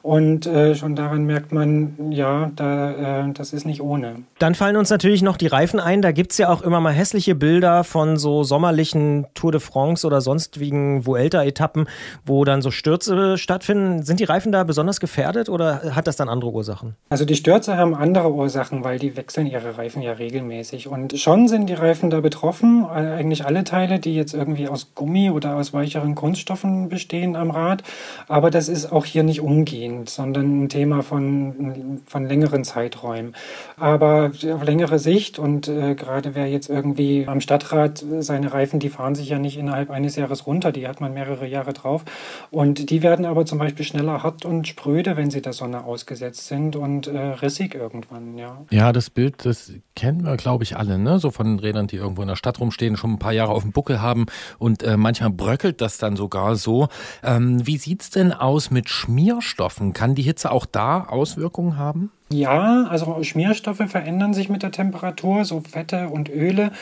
[SPEAKER 10] Und äh, schon daran merkt man, ja, da, äh, das ist nicht ohne.
[SPEAKER 3] Dann fallen uns natürlich noch die Reifen ein. Da gibt es ja auch immer mal hässliche Bilder von so sommerlichen Tour de France oder sonstigen Vuelta-Etappen, wo dann so Stürze stattfinden. Sind die Reifen da besonders gefährdet oder hat das dann andere Ursachen?
[SPEAKER 10] Also die Stürze haben andere Ursachen, weil die wechseln ihre Reifen ja regelmäßig. Und schon sind die Reifen da betroffen. Äh, Eigentlich alle Teile, die jetzt irgendwie aus Gummi oder aus weicheren Kunststoffen bestehen am Rad. Aber das ist auch hier nicht umgehend, sondern ein Thema von, von längeren Zeiträumen. Aber auf längere Sicht und äh, gerade wer jetzt irgendwie am Stadtrad seine Reifen, die fahren sich ja nicht innerhalb eines Jahres runter, die hat man mehrere Jahre drauf. Und die werden aber zum Beispiel schneller hart und spröde, wenn sie der Sonne ausgesetzt sind und äh, rissig irgendwann, ja.
[SPEAKER 2] Ja, das Bild, das kennen wir, glaube ich, alle, ne? So von Rädern, die irgendwo in der Stadt rumstehen, schon ein paar Jahre auf dem Buckel haben und äh, manchmal bröckelt das dann sogar so. Ähm, wie sieht's denn aus mit Schmierstoffen? Kann die Hitze auch da Auswirkungen haben?
[SPEAKER 10] Ja, also Schmierstoffe verändern sich mit der Temperatur, so Fette und Öle,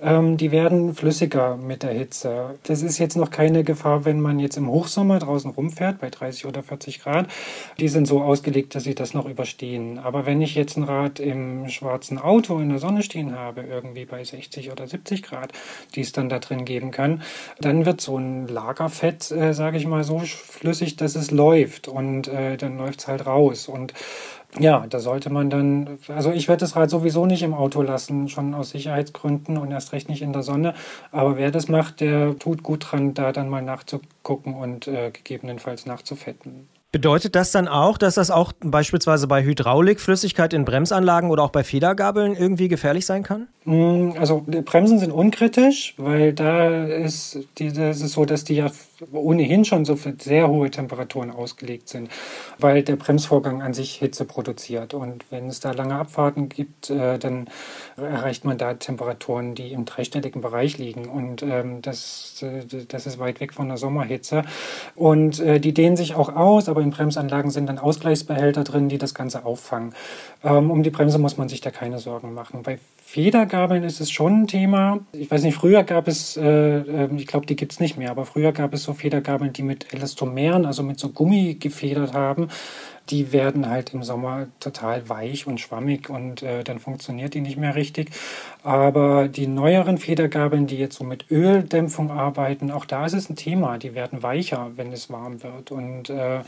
[SPEAKER 10] ähm, die werden flüssiger mit der Hitze. Das ist jetzt noch keine Gefahr, wenn man jetzt im Hochsommer draußen rumfährt, bei 30 oder 40 Grad. Die sind so ausgelegt, dass sie das noch überstehen. Aber wenn ich jetzt ein Rad im schwarzen Auto in der Sonne stehen habe, irgendwie bei 60 oder 70 Grad, die es dann da drin geben kann, dann wird so ein Lagerfett, äh, sage ich mal, so flüssig, dass es läuft und äh, dann läuft es halt raus. Und ja, da sollte man dann, also ich werde das Rad sowieso nicht im Auto lassen, schon aus Sicherheitsgründen und erst recht nicht in der Sonne. Aber wer das macht, der tut gut dran, da dann mal nachzugucken und äh, gegebenenfalls nachzufetten.
[SPEAKER 3] Bedeutet das dann auch, dass das auch beispielsweise bei Hydraulikflüssigkeit in Bremsanlagen oder auch bei Federgabeln irgendwie gefährlich sein kann?
[SPEAKER 10] Mm, Also Bremsen sind unkritisch, weil da ist, die, das ist so, dass die ja ohnehin schon so für sehr hohe Temperaturen ausgelegt sind, weil der Bremsvorgang an sich Hitze produziert. Und wenn es da lange Abfahrten gibt, äh, dann erreicht man da Temperaturen, die im dreistelligen Bereich liegen. Und ähm, das, äh, das ist weit weg von der Sommerhitze. Und äh, die dehnen sich auch aus, aber in Bremsanlagen sind dann Ausgleichsbehälter drin, die das Ganze auffangen. Ähm, um die Bremse muss man sich da keine Sorgen machen. Bei Federgabeln ist es schon ein Thema. Ich weiß nicht, früher gab es, äh, äh, ich glaube, die gibt es nicht mehr, aber früher gab es so Federgabeln, die mit Elastomeren, also mit so Gummi gefedert haben. Die werden halt im Sommer total weich und schwammig und äh, dann funktioniert die nicht mehr richtig. Aber die neueren Federgabeln, die jetzt so mit Öldämpfung arbeiten, auch da ist es ein Thema. Die werden weicher, wenn es warm wird und äh,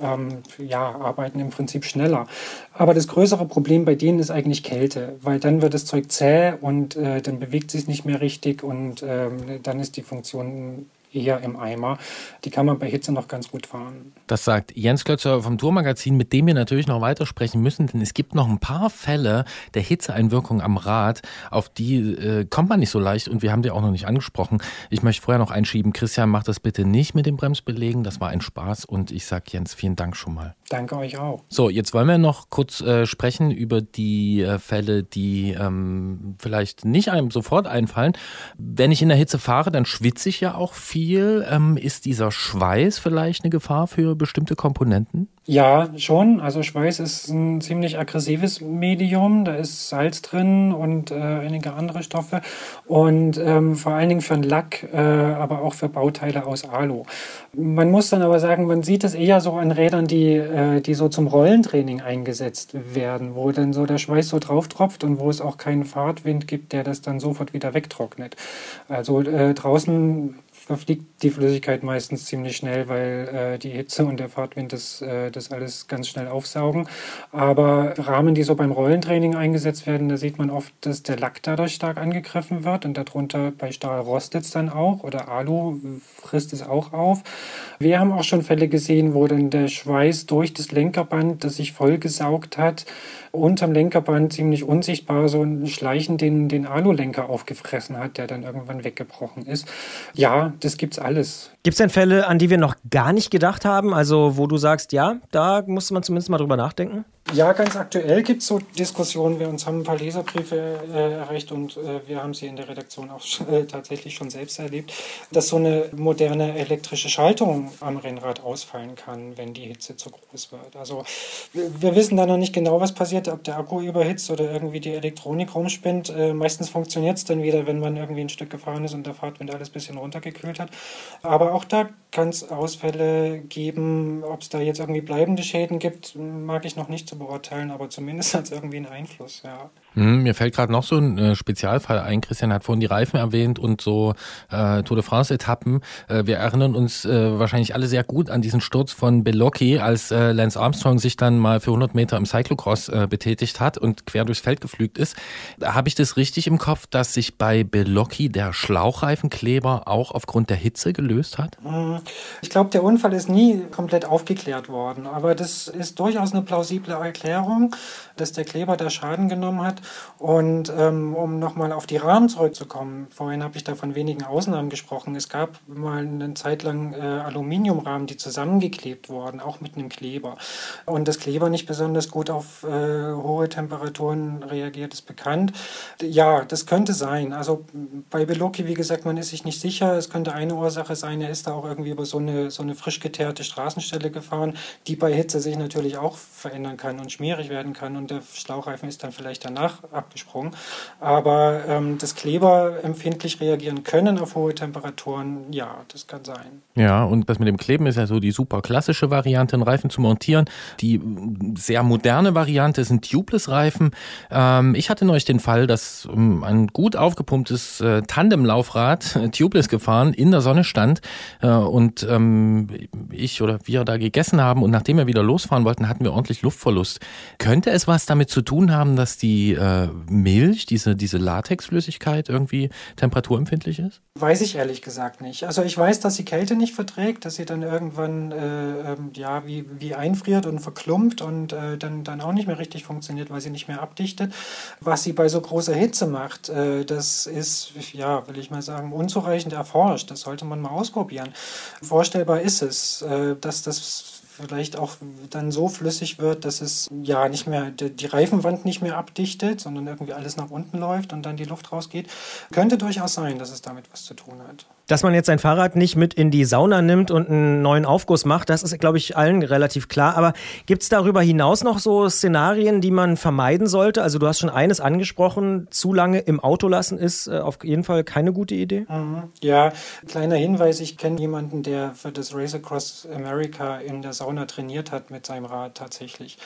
[SPEAKER 10] ähm, ja, arbeiten im Prinzip schneller. Aber das größere Problem bei denen ist eigentlich Kälte, weil dann wird das Zeug zäh und äh, dann bewegt sich nicht mehr richtig und ähm, dann ist die Funktion eher im Eimer. Die kann man bei Hitze noch ganz gut fahren.
[SPEAKER 2] Das sagt Jens Klötzer vom Tourmagazin, mit dem wir natürlich noch weitersprechen müssen, denn es gibt noch ein paar Fälle der Hitzeeinwirkung am Rad, auf die äh, kommt man nicht so leicht und wir haben die auch noch nicht angesprochen. Ich möchte vorher noch einschieben, Christian, mach das bitte nicht mit dem Bremsbelegen, das war ein Spaß und ich sag Jens, vielen Dank schon mal.
[SPEAKER 10] Danke euch auch.
[SPEAKER 2] So, jetzt wollen wir noch kurz äh, sprechen über die äh, Fälle, die ähm, vielleicht nicht einem sofort einfallen. Wenn ich in der Hitze fahre, dann schwitze ich ja auch viel. Ähm, ist dieser Schweiß vielleicht eine Gefahr für bestimmte Komponenten?
[SPEAKER 10] Ja, schon. Also Schweiß ist ein ziemlich aggressives Medium. Da ist Salz drin und äh, einige andere Stoffe. Und ähm, vor allen Dingen für einen Lack, äh, aber auch für Bauteile aus Alu. Man muss dann aber sagen, man sieht es eher so an Rädern, die, äh, die so zum Rollentraining eingesetzt werden, wo dann so der Schweiß so drauf tropft und wo es auch keinen Fahrtwind gibt, der das dann sofort wieder wegtrocknet. Also äh, draußen verfliegt die Flüssigkeit meistens ziemlich schnell, weil äh, die Hitze und der Fahrtwind das, äh, das alles ganz schnell aufsaugen. Aber Rahmen, die so beim Rollentraining eingesetzt werden, da sieht man oft, dass der Lack dadurch stark angegriffen wird und darunter bei Stahl rostet es dann auch oder Alu frisst es auch auf. Wir haben auch schon Fälle gesehen, wo dann der Schweiß durch das Lenkerband, das sich vollgesaugt hat, unterm Lenkerband ziemlich unsichtbar so ein Schleichen den, den Alulenker aufgefressen hat, der dann irgendwann weggebrochen ist. Ja, das gibt's alles.
[SPEAKER 3] Gibt es denn Fälle, an die wir noch gar nicht gedacht haben? Also, wo du sagst, ja, da musste man zumindest mal drüber nachdenken?
[SPEAKER 10] Ja, ganz aktuell gibt es so Diskussionen. Wir uns haben ein paar Leserbriefe äh, erreicht und äh, wir haben sie in der Redaktion auch äh, tatsächlich schon selbst erlebt, dass so eine moderne elektrische Schaltung am Rennrad ausfallen kann, wenn die Hitze zu groß wird. Also wir, wissen da noch nicht genau, was passiert, ob der Akku überhitzt oder irgendwie die Elektronik rumspinnt. Äh, meistens funktioniert es dann wieder, wenn man irgendwie ein Stück gefahren ist und der Fahrtwind alles ein bisschen runtergekühlt hat. Aber auch da kann es Ausfälle geben. Ob es da jetzt irgendwie bleibende Schäden gibt, mag ich noch nicht zu beurteilen, aber zumindest hat es irgendwie einen Einfluss, ja.
[SPEAKER 2] Hm, mir fällt gerade noch so ein äh, Spezialfall ein. Christian hat vorhin die Reifen erwähnt und so äh, Tour de France-Etappen. Äh, wir erinnern uns äh, wahrscheinlich alle sehr gut an diesen Sturz von Bellocchi, als äh, Lance Armstrong sich dann mal für 100 Meter im Cyclocross äh, betätigt hat und quer durchs Feld geflügt ist. Habe ich das richtig im Kopf, dass sich bei Bellocchi der Schlauchreifenkleber auch aufgrund der Hitze gelöst hat?
[SPEAKER 10] Hm, Ich glaube, der Unfall ist nie komplett aufgeklärt worden, aber das ist durchaus eine plausible Erklärung, dass der Kleber da Schaden genommen hat. Gemacht. Und ähm, um nochmal auf die Rahmen zurückzukommen, vorhin habe ich da von wenigen Ausnahmen gesprochen. Es gab mal eine Zeit lang äh, Aluminiumrahmen, die zusammengeklebt wurden, auch mit einem Kleber. Und das Kleber nicht besonders gut auf äh, hohe Temperaturen reagiert, ist bekannt. Ja, das könnte sein. Also bei Beloki, wie gesagt, man ist sich nicht sicher. Es könnte eine Ursache sein, er ist da auch irgendwie über so eine, so eine frisch geteerte Straßenstelle gefahren, die bei Hitze sich natürlich auch verändern kann und schmierig werden kann. Und der Schlauchreifen ist dann vielleicht danach abgesprungen. Aber ähm, das Kleber empfindlich reagieren können auf hohe Temperaturen, ja, das kann sein.
[SPEAKER 2] Ja, und das mit dem Kleben ist ja so die super klassische Variante, einen Reifen zu montieren. Die mm, sehr moderne Variante sind Tubeless-Reifen. Ähm, ich hatte neulich den Fall, dass ähm, ein gut aufgepumptes äh, Tandemlaufrad äh, Tubeless gefahren in der Sonne stand äh, und ähm, ich oder wir da gegessen haben und nachdem wir wieder losfahren wollten, hatten wir ordentlich Luftverlust. Könnte es was damit zu tun haben, dass die äh, Milch, diese, diese Latexflüssigkeit irgendwie temperaturempfindlich ist?
[SPEAKER 10] Weiß ich ehrlich gesagt nicht. Also ich weiß, dass sie Kälte nicht verträgt, dass sie dann irgendwann äh, ähm, ja, wie, wie einfriert und verklumpt und äh, dann, dann auch nicht mehr richtig funktioniert, weil sie nicht mehr abdichtet. Was sie bei so großer Hitze macht, äh, das ist, ja, will ich mal sagen, unzureichend erforscht. Das sollte man mal ausprobieren. Vorstellbar ist es, äh, dass das vielleicht auch dann so flüssig wird, dass es ja nicht mehr die Reifenwand nicht mehr abdichtet, sondern irgendwie alles nach unten läuft und dann die Luft rausgeht. Könnte durchaus sein, dass es damit was zu tun hat.
[SPEAKER 3] Dass man jetzt sein Fahrrad nicht mit in die Sauna nimmt und einen neuen Aufguss macht, das ist, glaube ich, allen relativ klar. Aber gibt es darüber hinaus noch so Szenarien, die man vermeiden sollte? Also du hast schon eines angesprochen, zu lange im Auto lassen ist äh, auf jeden Fall keine gute Idee.
[SPEAKER 10] Mhm. Ja, kleiner Hinweis, ich kenne jemanden, der für das Race Across America in der Sauna trainiert hat mit seinem Rad tatsächlich,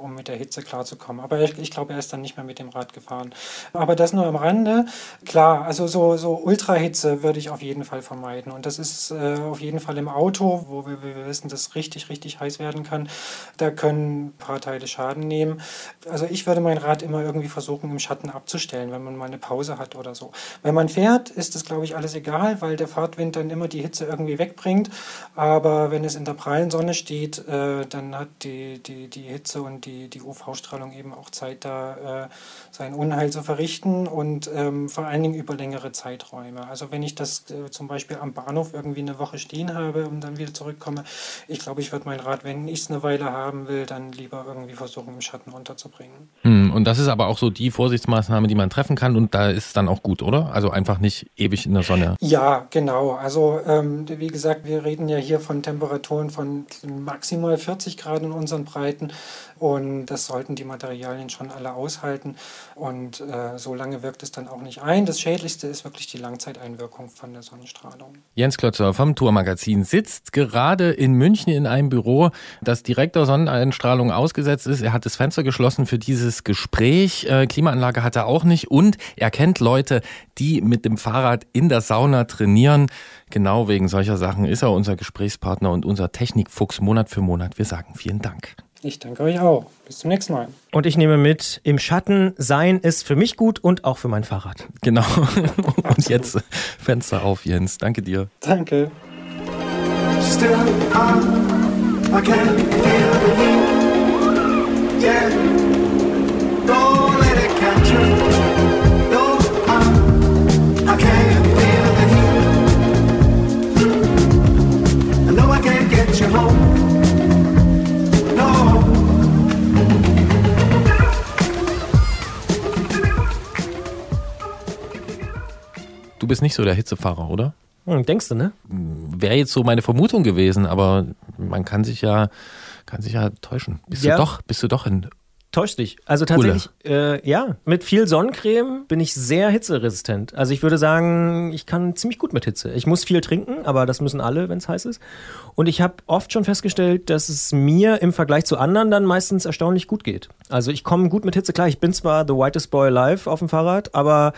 [SPEAKER 10] um mit der Hitze klarzukommen. Aber ich, ich glaube, er ist dann nicht mehr mit dem Rad gefahren. Aber das nur am Rande. Klar, also so, so Ultrahitze würde ich auf jeden Fall vermeiden. Und das ist äh, auf jeden Fall im Auto, wo wir, wir wissen, dass es richtig, richtig heiß werden kann. Da können ein paar Teile Schaden nehmen. Also ich würde mein Rad immer irgendwie versuchen, im Schatten abzustellen, wenn man mal eine Pause hat oder so. Wenn man fährt, ist das, glaube ich, alles egal, weil der Fahrtwind dann immer die Hitze irgendwie wegbringt. Aber wenn es in der prallen Sonne steht, äh, dann hat die, die, die Hitze und die, die UV-Strahlung eben auch Zeit, da äh, sein Unheil zu verrichten und ähm, vor allen Dingen über längere Zeiträume. Also wenn ich das äh, zum Beispiel am Bahnhof irgendwie eine Woche stehen habe und dann wieder zurückkomme, ich glaube, ich würde mein Rad, wenn ich es eine Weile haben will, dann lieber irgendwie versuchen, im Schatten unterzubringen.
[SPEAKER 2] Hm, und das ist aber auch so die Vorsichtsmaßnahme, die man treffen kann und da ist es dann auch gut, oder? Also einfach nicht ewig in der Sonne.
[SPEAKER 10] Ja, genau. Also ähm, wie gesagt, wir reden ja hier von Temperaturen von maximal 40 Grad in unseren Breiten und das sollten die Materialien schon alle aushalten und äh, so lange wirkt es dann auch nicht ein. Das Schädlichste ist wirklich die Langzeiteinwirkung von der Sonnenstrahlung.
[SPEAKER 2] Jens Klötzer vom Tourmagazin sitzt gerade in München in einem Büro, das direkter Sonneneinstrahlung ausgesetzt ist. Er hat das Fenster geschlossen für dieses Gespräch. Äh, Klimaanlage hat er auch nicht und er kennt Leute, die mit dem Fahrrad in der Sauna trainieren. Genau wegen solcher Sachen ist er unser Gesprächspartner und unser Technikfuchs Monat für Monat. Wir sagen vielen Dank.
[SPEAKER 10] Ich danke euch auch. Bis zum nächsten Mal.
[SPEAKER 3] Und ich nehme mit, im Schatten sein ist für mich gut und auch für mein Fahrrad.
[SPEAKER 2] Genau. Und jetzt Fenster auf, Jens. Danke dir.
[SPEAKER 10] Danke.
[SPEAKER 4] Still, I, I can feel the heat. Yeah. Don't let it catch you. No, I, I can feel the heat. I know I can't get you home.
[SPEAKER 2] Bist nicht so der Hitzefahrer, oder?
[SPEAKER 3] Hm, denkst du, ne?
[SPEAKER 2] Wäre jetzt so meine Vermutung gewesen, aber man kann sich ja, kann sich ja täuschen. Bist
[SPEAKER 3] Ja.
[SPEAKER 2] du doch, bist du doch in
[SPEAKER 3] Täuscht dich. Also tatsächlich, äh, ja, mit viel Sonnencreme bin ich sehr hitzeresistent. Also ich würde sagen, ich kann ziemlich gut mit Hitze. Ich muss viel trinken, aber das müssen alle, wenn es heiß ist. Und ich habe oft schon festgestellt, dass es mir im Vergleich zu anderen dann meistens erstaunlich gut geht. Also ich komme gut mit Hitze klar. Ich bin zwar the whitest boy alive auf dem Fahrrad, aber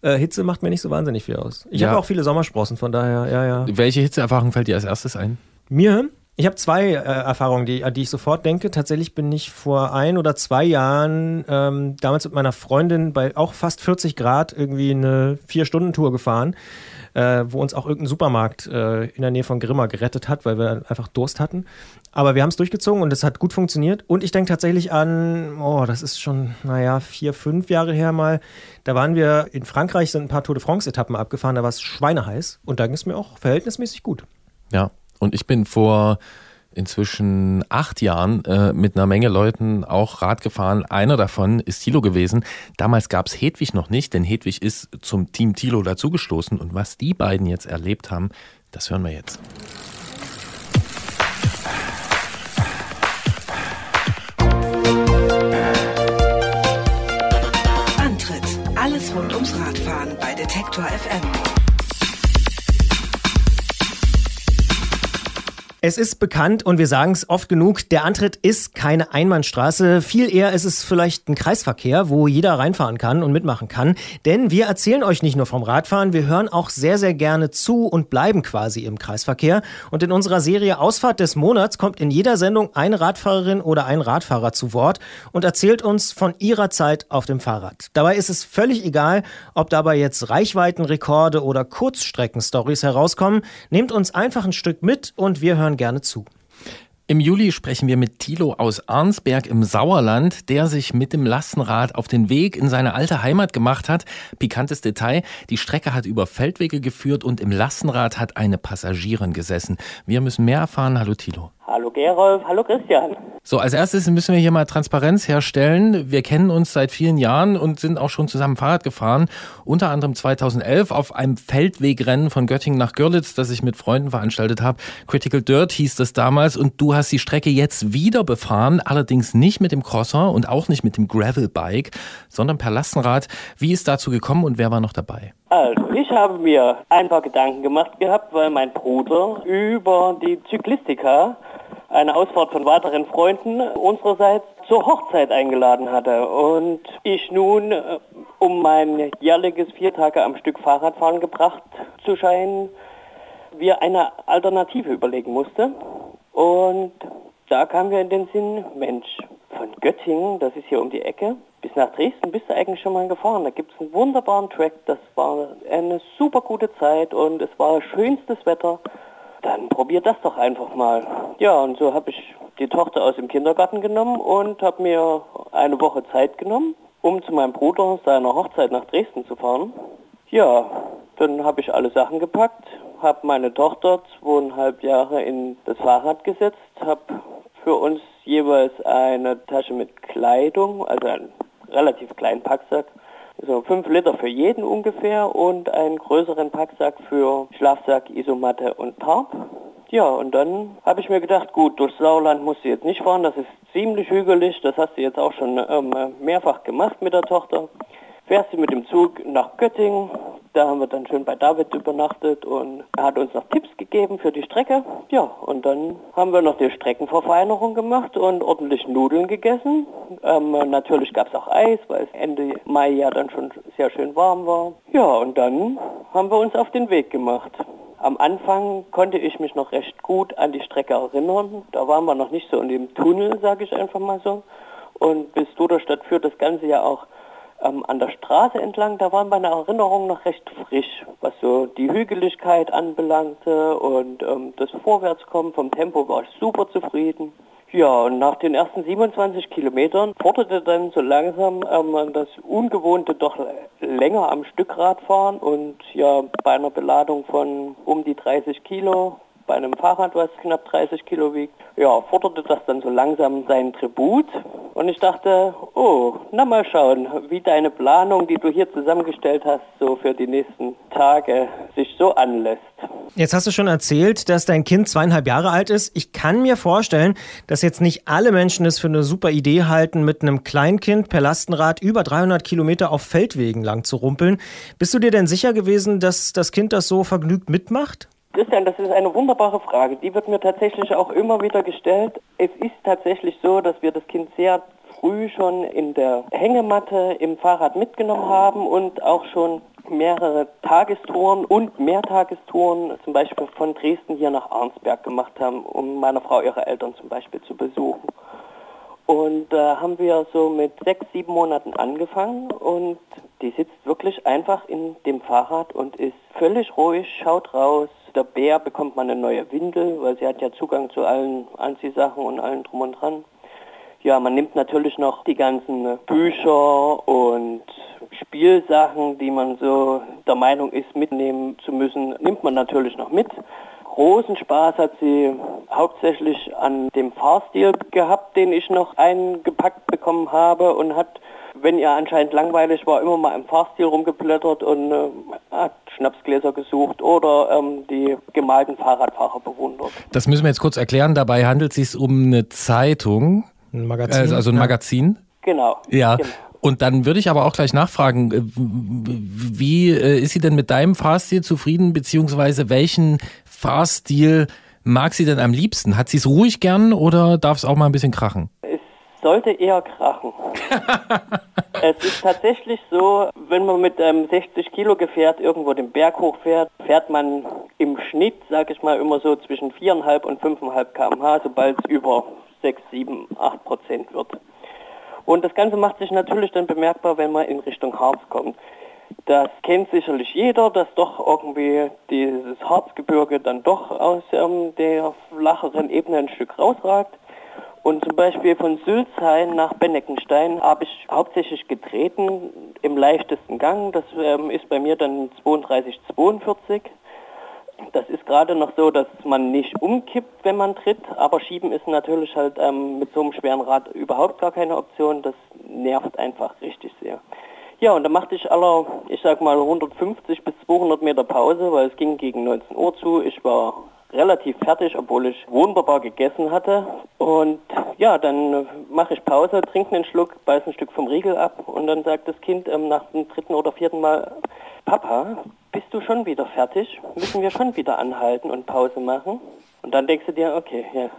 [SPEAKER 3] äh, Hitze macht mir nicht so wahnsinnig viel aus. Ich
[SPEAKER 2] Ja.
[SPEAKER 3] habe auch viele Sommersprossen, von daher, ja, ja.
[SPEAKER 2] Welche Hitzeerfahrung fällt dir als erstes ein?
[SPEAKER 3] Mir? Ich habe zwei äh, Erfahrungen, die, an die ich sofort denke. Tatsächlich bin ich vor ein oder zwei Jahren ähm, damals mit meiner Freundin bei auch fast 40 Grad irgendwie eine Vier-Stunden-Tour gefahren. äh, wo uns auch irgendein Supermarkt äh, in der Nähe von Grimma gerettet hat, weil wir einfach Durst hatten. Aber wir haben es durchgezogen und es hat gut funktioniert. Und ich denke tatsächlich an, oh, das ist schon, naja, vier, fünf Jahre her mal. Da waren wir in Frankreich, sind ein paar Tour de France-Etappen abgefahren, da war es schweineheiß und da ging es mir auch verhältnismäßig gut.
[SPEAKER 2] Ja, und ich bin vor inzwischen acht Jahren äh, mit einer Menge Leuten auch Rad gefahren. Einer davon ist Thilo gewesen. Damals gab es Hedwig noch nicht, denn Hedwig ist zum Team Thilo dazugestoßen. Und was die beiden jetzt erlebt haben, das hören wir jetzt.
[SPEAKER 1] Antritt: Alles rund ums Radfahren bei Detektor FM.
[SPEAKER 3] Es ist bekannt und wir sagen es oft genug, der Antritt ist keine Einbahnstraße. Viel eher ist es vielleicht ein Kreisverkehr, wo jeder reinfahren kann und mitmachen kann. Denn wir erzählen euch nicht nur vom Radfahren, wir hören auch sehr, sehr gerne zu und bleiben quasi im Kreisverkehr. Und in unserer Serie Ausfahrt des Monats kommt in jeder Sendung eine Radfahrerin oder ein Radfahrer zu Wort und erzählt uns von ihrer Zeit auf dem Fahrrad. Dabei ist es völlig egal, ob dabei jetzt Reichweitenrekorde oder Kurzstreckenstories herauskommen. Nehmt uns einfach ein Stück mit und wir hören gerne zu.
[SPEAKER 2] Im Juli sprechen wir mit Thilo aus Arnsberg im Sauerland, der sich mit dem Lastenrad auf den Weg in seine alte Heimat gemacht hat. Pikantes Detail, die Strecke hat über Feldwege geführt und im Lastenrad hat eine Passagierin gesessen. Wir müssen mehr erfahren. Hallo Thilo.
[SPEAKER 11] Hallo Gerolf, hallo Christian.
[SPEAKER 2] So, als erstes müssen wir hier mal Transparenz herstellen. Wir kennen uns seit vielen Jahren und sind auch schon zusammen Fahrrad gefahren. Unter anderem 2011 auf einem Feldwegrennen von Göttingen nach Görlitz, das ich mit Freunden veranstaltet habe. Critical Dirt hieß das damals und du hast die Strecke jetzt wieder befahren, allerdings nicht mit dem Crosser und auch nicht mit dem Gravelbike, sondern per Lastenrad. Wie ist dazu gekommen und wer war noch dabei?
[SPEAKER 11] Also, ich habe mir ein paar Gedanken gemacht gehabt, weil mein Bruder über die Zyklistika eine Ausfahrt von weiteren Freunden unsererseits zur Hochzeit eingeladen hatte. Und ich nun, äh, um mein jährliches vier Tage am Stück Fahrradfahren gebracht zu scheinen, wir eine Alternative überlegen musste. Und da kam mir in den Sinn, Mensch, von Göttingen, das ist hier um die Ecke, bis nach Dresden bist du eigentlich schon mal gefahren. Da gibt es einen wunderbaren Track, das war eine super gute Zeit und es war schönstes Wetter. Dann probier das doch einfach mal. Ja, und so habe ich die Tochter aus dem Kindergarten genommen und habe mir eine Woche Zeit genommen, um zu meinem Bruder seiner Hochzeit nach Dresden zu fahren. Ja, dann habe ich alle Sachen gepackt, habe meine Tochter zweieinhalb Jahre in das Fahrrad gesetzt, habe für uns jeweils eine Tasche mit Kleidung, also einen relativ kleinen Packsack, so fünf Liter für jeden ungefähr und einen größeren Packsack für Schlafsack, Isomatte und Tarp. Ja, und dann habe ich mir gedacht, gut, durchs Sauerland musst du jetzt nicht fahren, das ist ziemlich hügelig, das hast du jetzt auch schon ähm, mehrfach gemacht mit der Tochter. Fährst du mit dem Zug nach Göttingen, da haben wir dann schön bei David übernachtet und er hat uns noch Tipps gegeben für die Strecke. Ja, und dann haben wir noch die Streckenverfeinerung gemacht und ordentlich Nudeln gegessen. Ähm, natürlich gab es auch Eis, weil es Ende Mai ja dann schon sehr schön warm war. Ja, und dann haben wir uns auf den Weg gemacht. Am Anfang konnte ich mich noch recht gut an die Strecke erinnern. Da waren wir noch nicht so in dem Tunnel, sage ich einfach mal so. Und bis Duderstadt führt das Ganze ja auch ähm, an der Straße entlang, da waren meine Erinnerungen noch recht frisch, was so die Hügeligkeit anbelangte und ähm, das Vorwärtskommen vom Tempo war ich super zufrieden. Ja, und nach den ersten 27 Kilometern forderte dann so langsam ähm, das Ungewohnte doch länger am Stück Radfahren und ja, bei einer Beladung von um die 30 Kilo bei einem Fahrrad, was knapp 30 Kilo wiegt, ja, forderte das dann so langsam seinen Tribut. Und ich dachte, oh, na mal schauen, wie deine Planung, die du hier zusammengestellt hast, so für die nächsten Tage sich so anlässt.
[SPEAKER 3] Jetzt hast du schon erzählt, dass dein Kind zweieinhalb Jahre alt ist. Ich kann mir vorstellen, dass jetzt nicht alle Menschen es für eine super Idee halten, mit einem Kleinkind per Lastenrad über 300 Kilometer auf Feldwegen lang zu rumpeln. Bist du dir denn sicher gewesen, dass das Kind das so vergnügt mitmacht?
[SPEAKER 11] Christian, das ist eine wunderbare Frage. Die wird mir tatsächlich auch immer wieder gestellt. Es ist tatsächlich so, dass wir das Kind sehr früh schon in der Hängematte im Fahrrad mitgenommen haben und auch schon mehrere Tagestouren und Mehrtagestouren zum Beispiel von Dresden hier nach Arnsberg gemacht haben, um meiner Frau ihre Eltern zum Beispiel zu besuchen. Und da haben wir so mit sechs, sieben Monaten angefangen und die sitzt wirklich einfach in dem Fahrrad und ist völlig ruhig, schaut raus. Der Bär bekommt man eine neue Windel, weil sie hat ja Zugang zu allen Anziehsachen und allen drum und dran. Ja, man nimmt natürlich noch die ganzen Bücher und Spielsachen, die man so der Meinung ist, mitnehmen zu müssen, nimmt man natürlich noch mit. Großen Spaß hat sie hauptsächlich an dem Fahrstil gehabt, den ich noch eingepackt bekommen habe und hat, wenn ihr anscheinend langweilig war, immer mal im Fahrstil rumgeblättert und äh, hat Schnapsgläser gesucht oder ähm, die gemalten Fahrradfahrer bewundert.
[SPEAKER 2] Das müssen wir jetzt kurz erklären. Dabei handelt es sich um eine Zeitung.
[SPEAKER 3] Ein Magazin.
[SPEAKER 2] Also, also ein
[SPEAKER 3] ja.
[SPEAKER 2] Magazin.
[SPEAKER 11] Genau.
[SPEAKER 2] Ja.
[SPEAKER 11] Genau.
[SPEAKER 2] Und dann würde ich aber auch gleich nachfragen, äh, wie äh, ist sie denn mit deinem Fahrstil zufrieden, beziehungsweise welchen Fahrstil mag sie denn am liebsten? Hat sie es ruhig gern oder darf es auch mal ein bisschen krachen?
[SPEAKER 11] Sollte eher krachen. es ist tatsächlich so, wenn man mit einem 60 Kilo Gefährt irgendwo den Berg hochfährt, fährt man im Schnitt, sage ich mal, immer so zwischen 4,5 und 5,5 km/h, sobald es über 6, 7, 8 Prozent wird. Und das Ganze macht sich natürlich dann bemerkbar, wenn man in Richtung Harz kommt. Das kennt sicherlich jeder, dass doch irgendwie dieses Harzgebirge dann doch aus ähm, der flacheren Ebene ein Stück rausragt. Und zum Beispiel von Sülzhain nach Benneckenstein habe ich hauptsächlich getreten im leichtesten Gang. Das ähm, ist bei mir dann 32, 42. Das ist gerade noch so, dass man nicht umkippt, wenn man tritt, aber schieben ist natürlich halt ähm, mit so einem schweren Rad überhaupt gar keine Option. Das nervt einfach richtig sehr. Ja, und da machte ich aller, ich sag mal 150 bis 200 Meter Pause, weil es ging gegen 19 Uhr zu. Ich war relativ fertig, obwohl ich wunderbar gegessen hatte. Und ja, dann mache ich Pause, trinke einen Schluck, beiß ein Stück vom Riegel ab und dann sagt das Kind ähm, nach dem dritten oder vierten Mal, Papa, bist du schon wieder fertig? Müssen wir schon wieder anhalten und Pause machen? Und dann denkst du dir, okay, ja,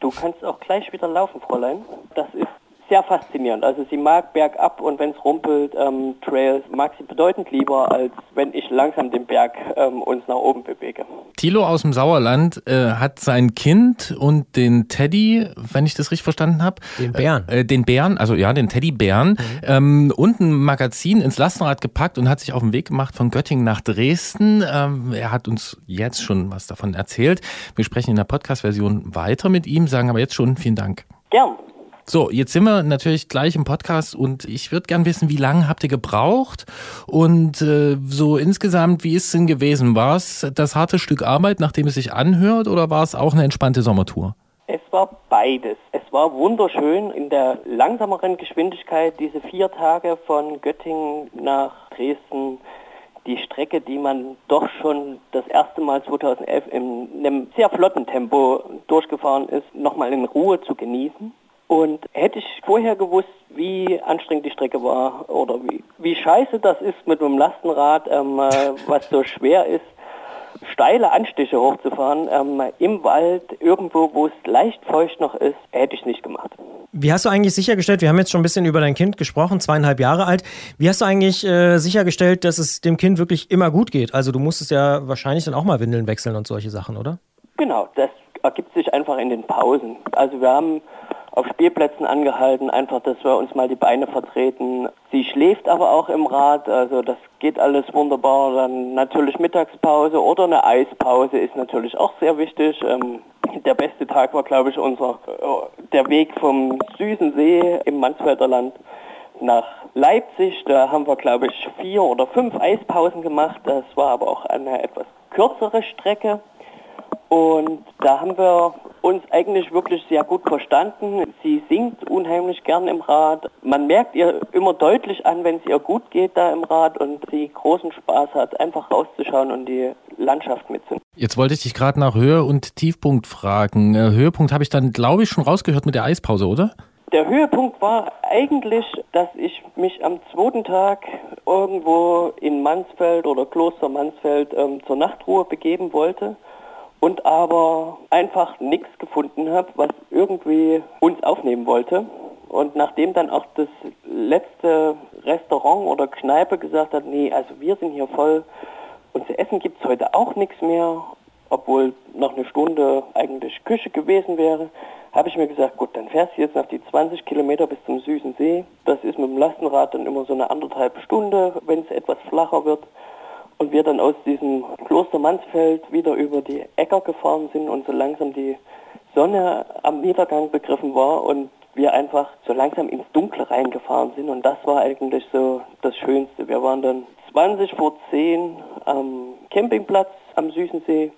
[SPEAKER 11] du kannst auch gleich wieder laufen, Fräulein. Das ist sehr faszinierend. Also sie mag bergab und wenn es rumpelt, ähm, Trails, mag sie bedeutend lieber, als wenn ich langsam den Berg ähm, uns nach oben bewege.
[SPEAKER 2] Thilo aus dem Sauerland äh, hat sein Kind und den Teddy, wenn ich das richtig verstanden habe.
[SPEAKER 3] Den Bären.
[SPEAKER 2] Äh, den Bären, also ja, den Teddybären, ähm, und ein Magazin ins Lastenrad gepackt und hat sich auf den Weg gemacht von Göttingen nach Dresden. Ähm, er hat uns jetzt schon was davon erzählt. Wir sprechen in der Podcast-Version weiter mit ihm, sagen aber jetzt schon vielen Dank.
[SPEAKER 11] Gern.
[SPEAKER 2] So, jetzt sind wir natürlich gleich im Podcast und ich würde gern wissen, wie lange habt ihr gebraucht und äh, so insgesamt, wie ist es denn gewesen? War es das harte Stück Arbeit, nachdem es sich anhört oder war es auch eine entspannte Sommertour?
[SPEAKER 11] Es war beides. Es war wunderschön in der langsameren Geschwindigkeit, diese vier Tage von Göttingen nach Dresden, die Strecke, die man doch schon das erste Mal 2011 in einem sehr flotten Tempo durchgefahren ist, nochmal in Ruhe zu genießen. Und hätte ich vorher gewusst, wie anstrengend die Strecke war oder wie, wie scheiße das ist mit einem Lastenrad, ähm, äh, was so schwer ist, steile Anstiche hochzufahren, ähm, im Wald, irgendwo, wo es leicht feucht noch ist, hätte ich nicht gemacht.
[SPEAKER 3] Wie hast du eigentlich sichergestellt, wir haben jetzt schon ein bisschen über dein Kind gesprochen, zweieinhalb Jahre alt, wie hast du eigentlich äh, sichergestellt, dass es dem Kind wirklich immer gut geht? Also du musstest ja wahrscheinlich dann auch mal Windeln wechseln und solche Sachen, oder?
[SPEAKER 11] Genau, das ergibt sich einfach in den Pausen. Also wir haben auf Spielplätzen angehalten, einfach, dass wir uns mal die Beine vertreten. Sie schläft aber auch im Rad, also das geht alles wunderbar. Dann natürlich Mittagspause oder eine Eispause ist natürlich auch sehr wichtig. Ähm, der beste Tag war, glaube ich, unser äh, der Weg vom Süßen See im Mansfelder Land nach Leipzig. Da haben wir, glaube ich, vier oder fünf Eispausen gemacht. Das war aber auch eine etwas kürzere Strecke. Und da haben wir uns eigentlich wirklich sehr gut verstanden. Sie singt unheimlich gern im Rad. Man merkt ihr immer deutlich an, wenn es ihr gut geht da im Rad und sie großen Spaß hat, einfach rauszuschauen und die Landschaft mitzunehmen.
[SPEAKER 2] Jetzt wollte ich dich gerade nach Höhe und Tiefpunkt fragen. Äh, Höhepunkt habe ich dann, glaube ich, schon rausgehört mit der Eispause, oder?
[SPEAKER 11] Der Höhepunkt war eigentlich, dass ich mich am zweiten Tag irgendwo in Mansfeld oder Kloster Mansfeld ähm, zur Nachtruhe begeben wollte und aber einfach nichts gefunden habe, was irgendwie uns aufnehmen wollte. Und nachdem dann auch das letzte Restaurant oder Kneipe gesagt hat, nee, also wir sind hier voll und zu essen gibt es heute auch nichts mehr, obwohl noch eine Stunde eigentlich Küche gewesen wäre, habe ich mir gesagt, gut, dann fährst du jetzt noch die 20 Kilometer bis zum Süßen See. Das ist mit dem Lastenrad dann immer so eine anderthalb Stunde, wenn es etwas flacher wird. Und wir dann aus diesem Kloster Mansfeld wieder über die Äcker gefahren sind und so langsam die Sonne am Niedergang begriffen war und wir einfach so langsam ins Dunkle reingefahren sind. Und das war eigentlich so das Schönste. Wir waren dann 20 vor 10 am Campingplatz am Süßen See.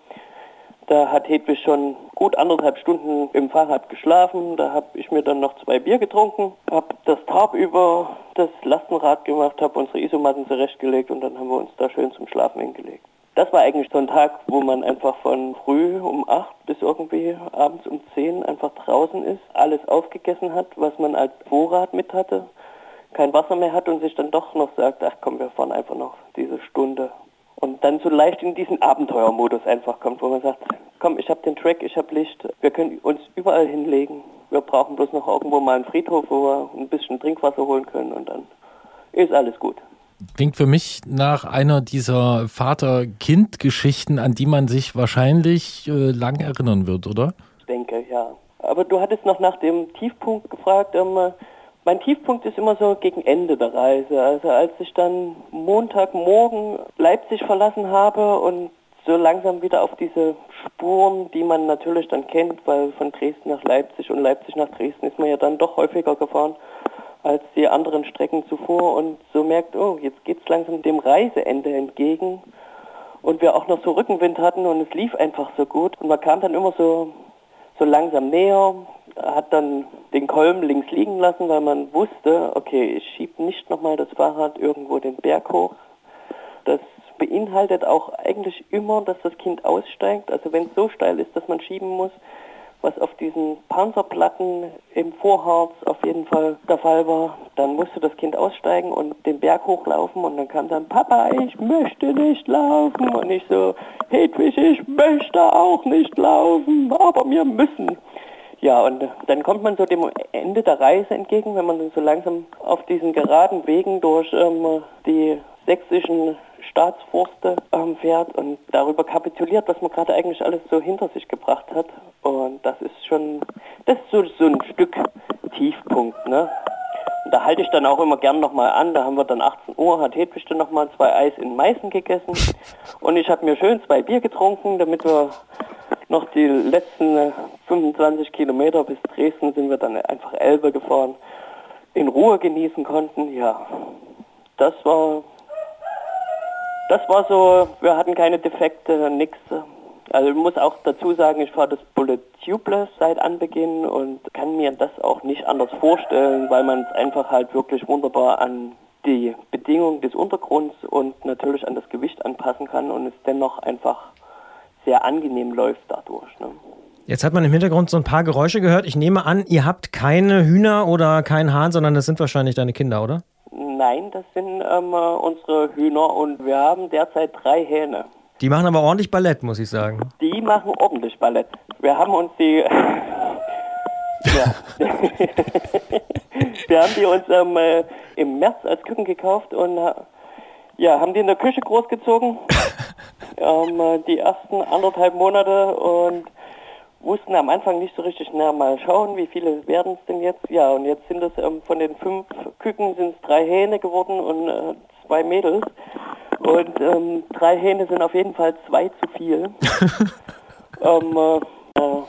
[SPEAKER 11] Da hat Hedwig schon gut anderthalb Stunden im Fahrrad geschlafen. Da habe ich mir dann noch zwei Bier getrunken, habe das Tarp über das Lastenrad gemacht, habe unsere Isomatten zurechtgelegt und dann haben wir uns da schön zum Schlafen hingelegt. Das war eigentlich so ein Tag, wo man einfach von früh um 8 bis irgendwie abends um 10 einfach draußen ist, alles aufgegessen hat, was man als Vorrat mit hatte, kein Wasser mehr hat und sich dann doch noch sagt, ach komm, wir fahren einfach noch diese Stunde. Und dann so leicht in diesen Abenteuermodus einfach kommt, wo man sagt, komm, ich habe den Track, ich habe Licht, wir können uns überall hinlegen. Wir brauchen bloß noch irgendwo mal einen Friedhof, wo wir ein bisschen Trinkwasser holen können und dann ist alles gut.
[SPEAKER 2] Klingt für mich nach einer dieser Vater-Kind-Geschichten, an die man sich wahrscheinlich äh, lang erinnern wird, oder?
[SPEAKER 11] Ich denke, ja. Aber du hattest noch nach dem Tiefpunkt gefragt. Ähm, mein Tiefpunkt ist immer so gegen Ende der Reise. Also als ich dann Montagmorgen Leipzig verlassen habe und so langsam wieder auf diese Spuren, die man natürlich dann kennt, weil von Dresden nach Leipzig und Leipzig nach Dresden ist man ja dann doch häufiger gefahren als die anderen Strecken zuvor und so merkt, oh, jetzt geht's langsam dem Reiseende entgegen. Und wir auch noch so Rückenwind hatten und es lief einfach so gut. Und man kam dann immer so so langsam näher, hat dann den Kolben links liegen lassen, weil man wusste, okay, ich schiebe nicht nochmal das Fahrrad irgendwo den Berg hoch. Das beinhaltet auch eigentlich immer, dass das Kind aussteigt. Also wenn es so steil ist, dass man schieben muss, was auf diesen Panzerplatten im Vorharz auf jeden Fall der Fall war, dann musste das Kind aussteigen und den Berg hochlaufen und dann kam dann, Papa, ich möchte nicht laufen. Und ich so, Hedwig, ich möchte auch nicht laufen, aber wir müssen. Ja, und dann kommt man so dem Ende der Reise entgegen, wenn man dann so langsam auf diesen geraden Wegen durch ähm, die sächsischen Staatsforste ähm, fährt und darüber kapituliert, was man gerade eigentlich alles so hinter sich gebracht hat. Und das ist schon, das ist so, so ein Stück Tiefpunkt, ne? Und da halte ich dann auch immer gern nochmal an. Da haben wir dann 18 Uhr, hat Hedwig dann nochmal zwei Eis in Meißen gegessen. Und ich habe mir schön zwei Bier getrunken, damit wir noch die letzten äh, 25 Kilometer bis Dresden sind wir dann einfach Elbe gefahren, in Ruhe genießen konnten. Ja, das war, das war so, wir hatten keine Defekte, nix. Also ich muss auch dazu sagen, ich fahre das Bullet Tubeless seit Anbeginn und kann mir das auch nicht anders vorstellen, weil man es einfach halt wirklich wunderbar an die Bedingungen des Untergrunds und natürlich an das Gewicht anpassen kann und es dennoch einfach sehr angenehm läuft dadurch. Ne?
[SPEAKER 3] Jetzt hat man im Hintergrund so ein paar Geräusche gehört. Ich nehme an, ihr habt keine Hühner oder keinen Hahn, sondern das sind wahrscheinlich deine Kinder, oder?
[SPEAKER 11] Nein, das sind ähm, unsere Hühner und wir haben derzeit drei Hähne.
[SPEAKER 3] Die machen aber ordentlich Ballett, muss ich sagen.
[SPEAKER 11] Die machen ordentlich Ballett. Wir haben uns die... ja. wir haben die uns ähm, äh, im März als Küken gekauft und ja, haben die in der Küche großgezogen. ähm, äh, die ersten anderthalb Monate und wussten am Anfang nicht so richtig, na mal schauen, wie viele werden es denn jetzt? Ja, und jetzt sind es ähm, von den fünf Küken sind es drei Hähne geworden und äh, zwei Mädels. Und ähm, drei Hähne sind auf jeden Fall zwei zu viel. ähm, äh, äh,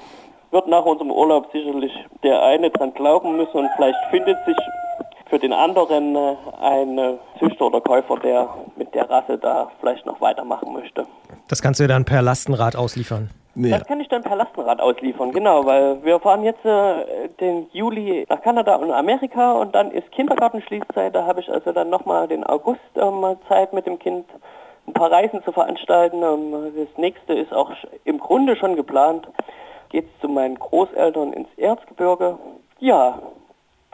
[SPEAKER 11] wird nach unserem Urlaub sicherlich der eine dran glauben müssen und vielleicht findet sich für den anderen äh, ein äh, Züchter oder Käufer, der mit der Rasse da vielleicht noch weitermachen möchte.
[SPEAKER 3] Das kannst du dann per Lastenrad ausliefern.
[SPEAKER 11] Das kann ich dann per Lastenrad ausliefern, genau, weil wir fahren jetzt äh, den Juli nach Kanada und Amerika und dann ist Kindergartenschließzeit. Da habe ich also dann nochmal den August ähm, Zeit mit dem Kind ein paar Reisen zu veranstalten. Ähm, das nächste ist auch sch- im Grunde schon geplant. Geht's zu meinen Großeltern ins Erzgebirge. Ja,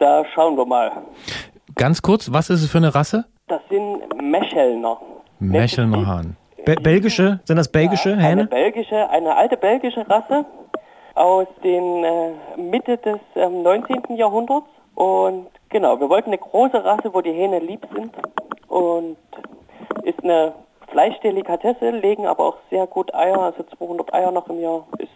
[SPEAKER 11] da schauen wir mal.
[SPEAKER 2] Ganz kurz, was ist es für eine Rasse?
[SPEAKER 11] Das sind Meschelner.
[SPEAKER 2] Mechelner Hahn.
[SPEAKER 3] Be belgische? Sind das belgische
[SPEAKER 11] Eine
[SPEAKER 3] Hähne?
[SPEAKER 11] belgische, eine alte belgische Rasse aus den äh, Mitte des ähm, 19. Jahrhunderts. Und genau, wir wollten eine große Rasse, wo die Hähne lieb sind. Und ist eine Fleischdelikatesse, legen aber auch sehr gut Eier, also 200 Eier noch im Jahr. Ist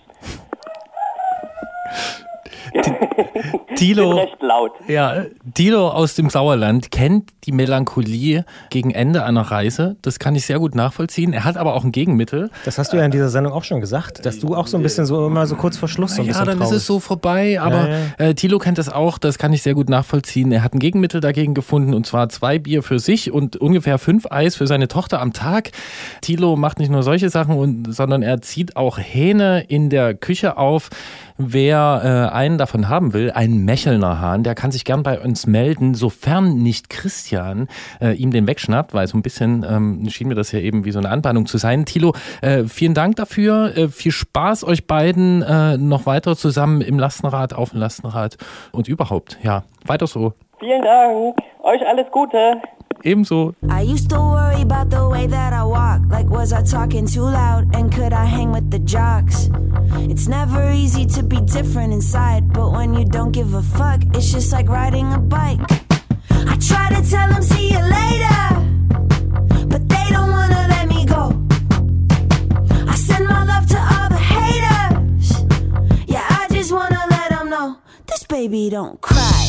[SPEAKER 2] Tilo,
[SPEAKER 11] recht laut.
[SPEAKER 2] ja, Tilo aus dem Sauerland kennt die Melancholie gegen Ende einer Reise. Das kann ich sehr gut nachvollziehen. Er hat aber auch ein Gegenmittel.
[SPEAKER 3] Das hast du ja in dieser Sendung auch schon gesagt, dass du auch so ein bisschen so immer so kurz vor Schluss so ein
[SPEAKER 2] ja,
[SPEAKER 3] bisschen
[SPEAKER 2] dann ist
[SPEAKER 3] traurig.
[SPEAKER 2] es so vorbei. Aber
[SPEAKER 3] Ja,
[SPEAKER 2] Äh, Thilo kennt das auch, das kann ich sehr gut nachvollziehen. Er hat ein Gegenmittel dagegen gefunden und zwar zwei Bier für sich und ungefähr fünf Eis für seine Tochter am Tag. Thilo macht nicht nur solche Sachen, und, sondern er zieht auch Hähne in der Küche auf. Wer äh, einen davon haben will, einen Mechelner Hahn, der kann sich gern bei uns melden, sofern nicht Christian äh, ihm den wegschnappt, weil so ein bisschen ähm, schien mir das ja eben wie so eine Anbahnung zu sein. Thilo, äh, vielen Dank dafür. Äh, viel Spaß euch beiden äh, noch weiter zusammen im Lastenrad, auf dem Lastenrad und überhaupt. Ja, weiter so.
[SPEAKER 11] Vielen Dank. Euch alles Gute.
[SPEAKER 2] Ebenso.
[SPEAKER 5] I used to worry about the way that I walk. Like, was I talking too loud? And could I hang with the jocks? It's never easy to be different inside. But when you don't give a fuck, it's just like riding a bike. I try to tell them, see you later. But they don't wanna let me go. I send my love to all the haters. Yeah, I just wanna let them know this baby don't cry.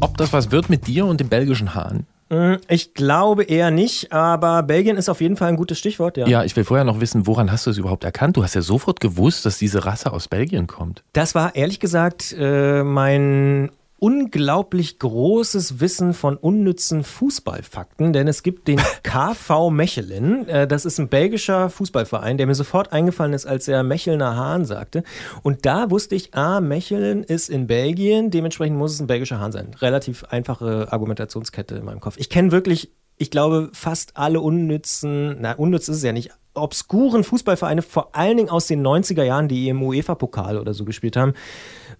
[SPEAKER 2] Ob das was wird mit dir und dem belgischen Hahn?
[SPEAKER 3] Mm, Ich glaube eher nicht, aber Belgien ist auf jeden Fall ein gutes Stichwort, ja.
[SPEAKER 2] Ja, ich will vorher noch wissen, woran hast du es überhaupt erkannt? Du hast ja sofort gewusst, dass diese Rasse aus Belgien kommt.
[SPEAKER 3] Das war ehrlich gesagt äh, mein unglaublich großes Wissen von unnützen Fußballfakten, denn es gibt den KV Mechelen. Äh, das ist ein belgischer Fußballverein, der mir sofort eingefallen ist, als er Mechelner Hahn sagte. Und da wusste ich, ah, Mechelen ist in Belgien, dementsprechend muss es ein belgischer Hahn sein. Relativ einfache Argumentationskette in meinem Kopf. Ich kenne wirklich, ich glaube, fast alle unnützen, na, unnütz ist es ja nicht, obskuren Fußballvereine, vor allen Dingen aus den 90er Jahren, die im UEFA-Pokal oder so gespielt haben.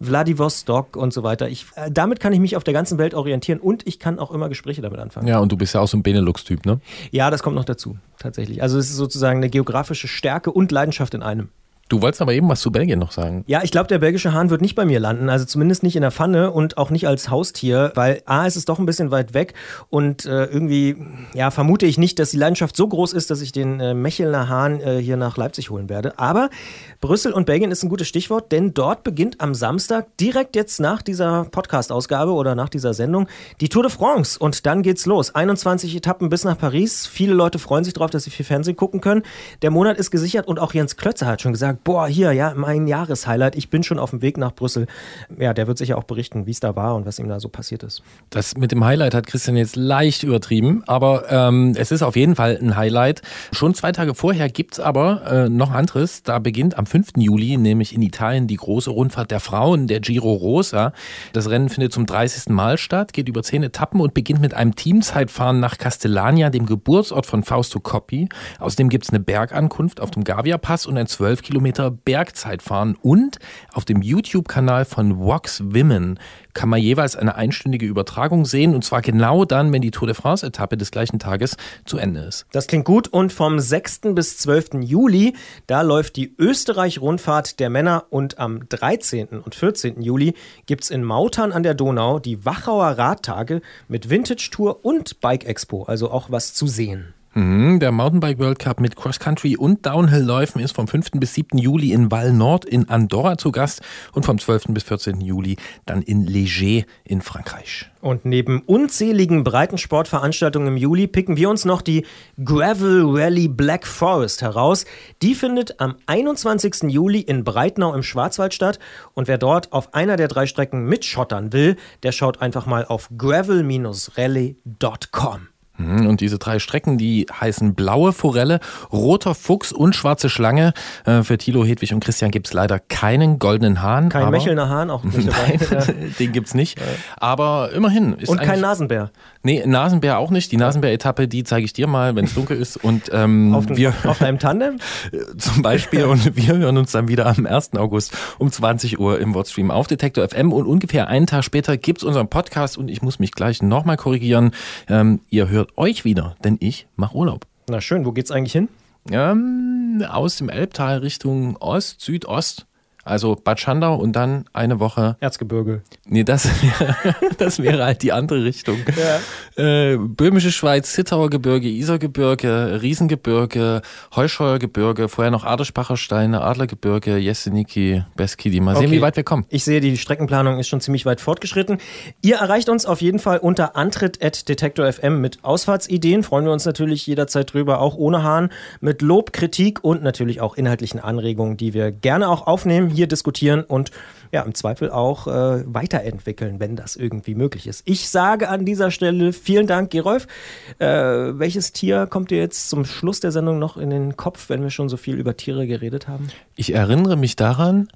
[SPEAKER 3] Vladivostok und so weiter. Ich, äh, damit kann ich mich auf der ganzen Welt orientieren und ich kann auch immer Gespräche damit anfangen.
[SPEAKER 2] Ja, und du bist ja auch so ein Benelux-Typ, ne?
[SPEAKER 3] Ja, das kommt noch dazu, tatsächlich. Also es ist sozusagen eine geografische Stärke und Leidenschaft in einem.
[SPEAKER 2] Du wolltest aber eben was zu Belgien noch sagen.
[SPEAKER 3] Ja, ich glaube, der belgische Hahn wird nicht bei mir landen, also zumindest nicht in der Pfanne und auch nicht als Haustier, weil A, es ist doch ein bisschen weit weg und äh, irgendwie, ja, vermute ich nicht, dass die Leidenschaft so groß ist, dass ich den äh, Mechelner Hahn äh, hier nach Leipzig holen werde. Aber Brüssel und Belgien ist ein gutes Stichwort, denn dort beginnt am Samstag, direkt jetzt nach dieser Podcast-Ausgabe oder nach dieser Sendung, die Tour de France und dann geht's los. 21 Etappen bis nach Paris. Viele Leute freuen sich drauf, dass sie viel Fernsehen gucken können. Der Monat ist gesichert und auch Jens Klötzer hat schon gesagt, boah, hier, ja, mein Jahreshighlight. Ich bin schon auf dem Weg nach Brüssel. Ja, der wird sicher auch berichten, wie es da war und was ihm da so passiert ist.
[SPEAKER 2] Das mit dem Highlight hat Christian jetzt leicht übertrieben, aber ähm, es ist auf jeden Fall ein Highlight. Schon zwei Tage vorher gibt's aber äh, noch anderes. Da beginnt am 5. Juli nämlich in Italien die große Rundfahrt der Frauen, der Giro Rosa. Das Rennen findet zum 30. Mal statt, geht über zehn Etappen und beginnt mit einem Teamzeitfahren nach Castellania, dem Geburtsort von Fausto Coppi. Außerdem gibt's eine Bergankunft auf dem Gavia-Pass und ein 12 Kilometer Bergzeitfahren. Und auf dem YouTube-Kanal von Vox Women kann man jeweils eine einstündige Übertragung sehen und zwar genau dann, wenn die Tour de France-Etappe des gleichen Tages zu Ende ist.
[SPEAKER 3] Das klingt gut und vom 6. bis 12. Juli, da läuft die Österreich-Rundfahrt der Männer und am 13. und 14. Juli gibt's in Mautern an der Donau die Wachauer Radtage mit Vintage-Tour und Bike-Expo, also auch was zu sehen.
[SPEAKER 2] Mhm, Der Mountainbike World Cup mit Cross-Country und Downhill-Läufen ist vom 5. bis 7. Juli in Val Nord in Andorra zu Gast und vom 12. bis 14. Juli dann in Léger in Frankreich.
[SPEAKER 3] Und neben unzähligen Breitensportveranstaltungen im Juli picken wir uns noch die Gravel Rally Black Forest heraus. Die findet am 21. Juli in Breitnau im Schwarzwald statt. Und wer dort auf einer der drei Strecken mitschottern will, der schaut einfach mal auf gravel-rally.com.
[SPEAKER 2] Mhm, Und diese drei Strecken, die heißen Blaue Forelle, Roter Fuchs und Schwarze Schlange. Äh, Für Thilo, Hedwig und Christian gibt's leider keinen goldenen Hahn.
[SPEAKER 3] Kein Mechelner Hahn, auch nicht dabei.
[SPEAKER 2] Nein, den gibt's nicht. Aber immerhin. Ist
[SPEAKER 3] Und kein Nasenbär.
[SPEAKER 2] Nee, Nasenbär auch nicht. Die Nasenbär-Etappe, die zeige ich dir mal, wenn es dunkel ist. Und ähm,
[SPEAKER 3] Auf, dem-
[SPEAKER 2] wir
[SPEAKER 3] auf deinem Tandem?
[SPEAKER 2] zum Beispiel. Und wir hören uns dann wieder am 1. August um 20 Uhr im Wordstream auf Detektor FM. Und ungefähr einen Tag später gibt's unseren Podcast. Und ich muss mich gleich nochmal korrigieren. Ähm, ihr hört euch wieder, denn ich mache Urlaub.
[SPEAKER 3] Na schön, wo geht's eigentlich hin?
[SPEAKER 2] Ähm, aus dem Elbtal Richtung Ost, Südost. Also Bad Schandau und dann eine Woche.
[SPEAKER 3] Erzgebirge.
[SPEAKER 2] Nee, das wäre, das wäre halt die andere Richtung. Äh, Böhmische Schweiz, Zittauer Gebirge, Isergebirge, Riesengebirge, Heuscheuer Gebirge, vorher noch Aderspacher Steine, Adlergebirge, Jesseniki, Beskidi. Mal sehen,
[SPEAKER 3] Okay.
[SPEAKER 2] wie weit wir kommen.
[SPEAKER 3] Ich sehe, die Streckenplanung ist schon ziemlich weit fortgeschritten. Ihr erreicht uns auf jeden Fall unter antritt.detektor.fm mit Ausfahrtsideen. Freuen wir uns natürlich jederzeit drüber, auch ohne Hahn. Mit Lob, Kritik und natürlich auch inhaltlichen Anregungen, die wir gerne auch aufnehmen, hier diskutieren und ja, im Zweifel auch äh, weiterentwickeln, wenn das irgendwie möglich ist. Ich sage an dieser Stelle vielen Dank, Gerolf. Äh, welches Tier kommt dir jetzt zum Schluss der Sendung noch in den Kopf, wenn wir schon so viel über Tiere geredet haben?
[SPEAKER 2] Ich erinnere mich daran,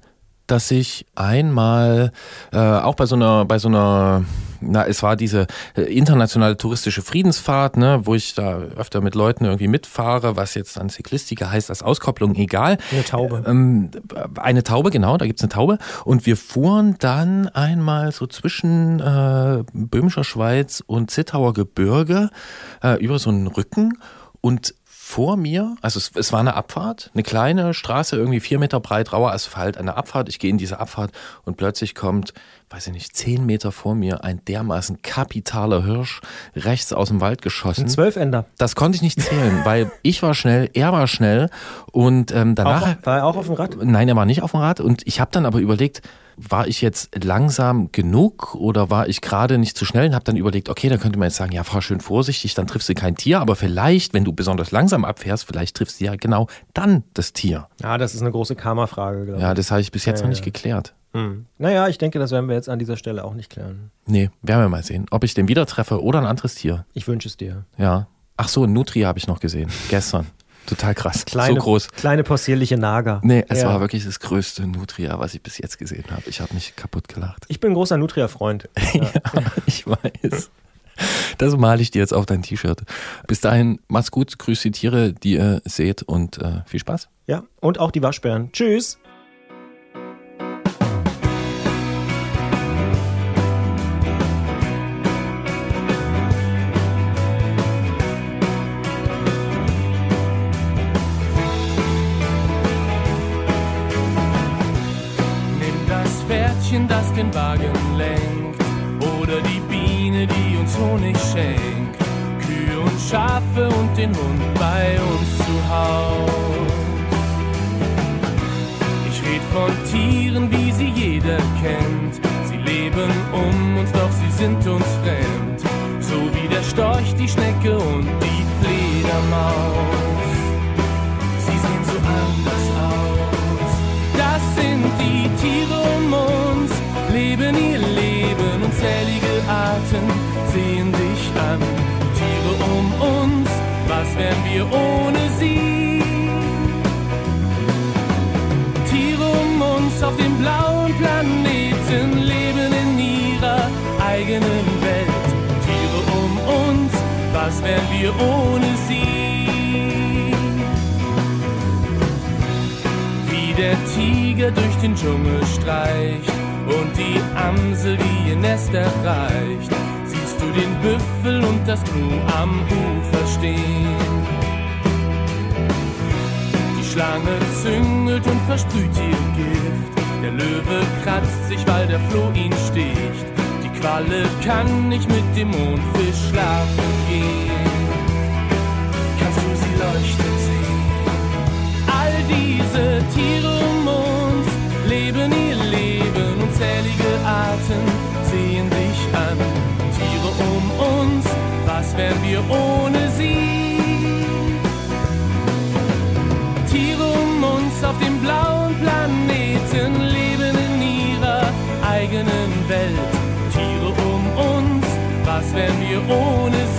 [SPEAKER 2] dass ich einmal äh, auch bei so einer, bei so einer, na, es war diese äh, internationale touristische Friedensfahrt, ne, wo ich da öfter mit Leuten irgendwie mitfahre, was jetzt an Zyklistika heißt, als Auskopplung egal.
[SPEAKER 3] Eine Taube.
[SPEAKER 2] Ähm, eine Taube, genau, da gibt's eine Taube. Und wir fuhren dann einmal so zwischen äh, Böhmischer Schweiz und Zittauer Gebirge äh, über so einen Rücken und vor mir, also es, es war eine Abfahrt, eine kleine Straße, irgendwie vier Meter breit, rauer Asphalt, eine Abfahrt. Ich gehe in diese Abfahrt und plötzlich kommt, weiß ich nicht, zehn Meter vor mir ein dermaßen kapitaler Hirsch rechts aus dem Wald geschossen.
[SPEAKER 3] Ein Zwölfender.
[SPEAKER 2] Das konnte ich nicht zählen, weil ich war schnell, er war schnell und ähm, danach.
[SPEAKER 3] Auch, war er auch auf dem Rad?
[SPEAKER 2] Nein, er war nicht auf dem Rad und ich habe dann aber überlegt, war ich jetzt langsam genug oder war ich gerade nicht zu schnell und habe dann überlegt, okay, da könnte man jetzt sagen, ja, fahr schön vorsichtig, dann triffst du kein Tier, aber vielleicht, wenn du besonders langsam abfährst, vielleicht triffst du ja genau dann das Tier.
[SPEAKER 3] Ja, das ist eine große Karma-Frage, glaube ich.
[SPEAKER 2] Ja, das habe ich bis jetzt
[SPEAKER 3] Ja,
[SPEAKER 2] noch nicht
[SPEAKER 3] ja.
[SPEAKER 2] geklärt.
[SPEAKER 3] Hm. Naja, ich denke, das werden wir jetzt an dieser Stelle auch nicht klären.
[SPEAKER 2] Nee, werden wir mal sehen, ob ich den wieder treffe oder ein anderes Tier.
[SPEAKER 3] Ich wünsche es dir.
[SPEAKER 2] Ja. Ach so, ein Nutria habe ich noch gesehen, gestern. Total krass.
[SPEAKER 3] Kleine,
[SPEAKER 2] so groß.
[SPEAKER 3] Kleine possierliche Nager.
[SPEAKER 2] Nee, es
[SPEAKER 3] Ja.
[SPEAKER 2] war wirklich das größte Nutria, was ich bis jetzt gesehen habe. Ich habe mich kaputt gelacht.
[SPEAKER 3] Ich bin ein großer Nutria-Freund.
[SPEAKER 2] Ja, ich weiß. Das male ich dir jetzt auf dein T-Shirt. Bis dahin, macht's gut, grüß die Tiere, die ihr seht und äh, viel Spaß.
[SPEAKER 3] Ja, und auch die Waschbären. Tschüss.
[SPEAKER 12] Den Hund bei uns zu Haus. Ich red von Tieren, wie sie jeder kennt. Sie leben um uns, doch sie sind uns fremd. Wir ohne sie? Wie der Tiger durch den Dschungel streicht und die Amsel, die ihr Nest erreicht, siehst du den Büffel und das Gnu am Ufer stehen. Die Schlange züngelt und versprüht ihr Gift. Der Löwe kratzt sich, weil der Floh ihn sticht. Die Qualle kann nicht mit dem Mondfisch schlafen gehen. Du sie? All diese Tiere um uns leben ihr Leben. Unzählige Arten sehen dich an. Tiere um uns, was wären wir ohne sie? Tiere um uns auf dem blauen Planeten leben in ihrer eigenen Welt. Tiere um uns, was wären wir ohne sie?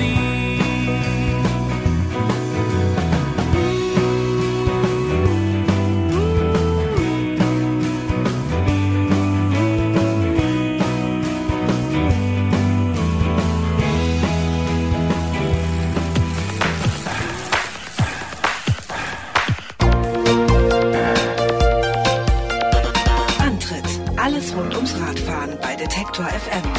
[SPEAKER 1] Detektor FM.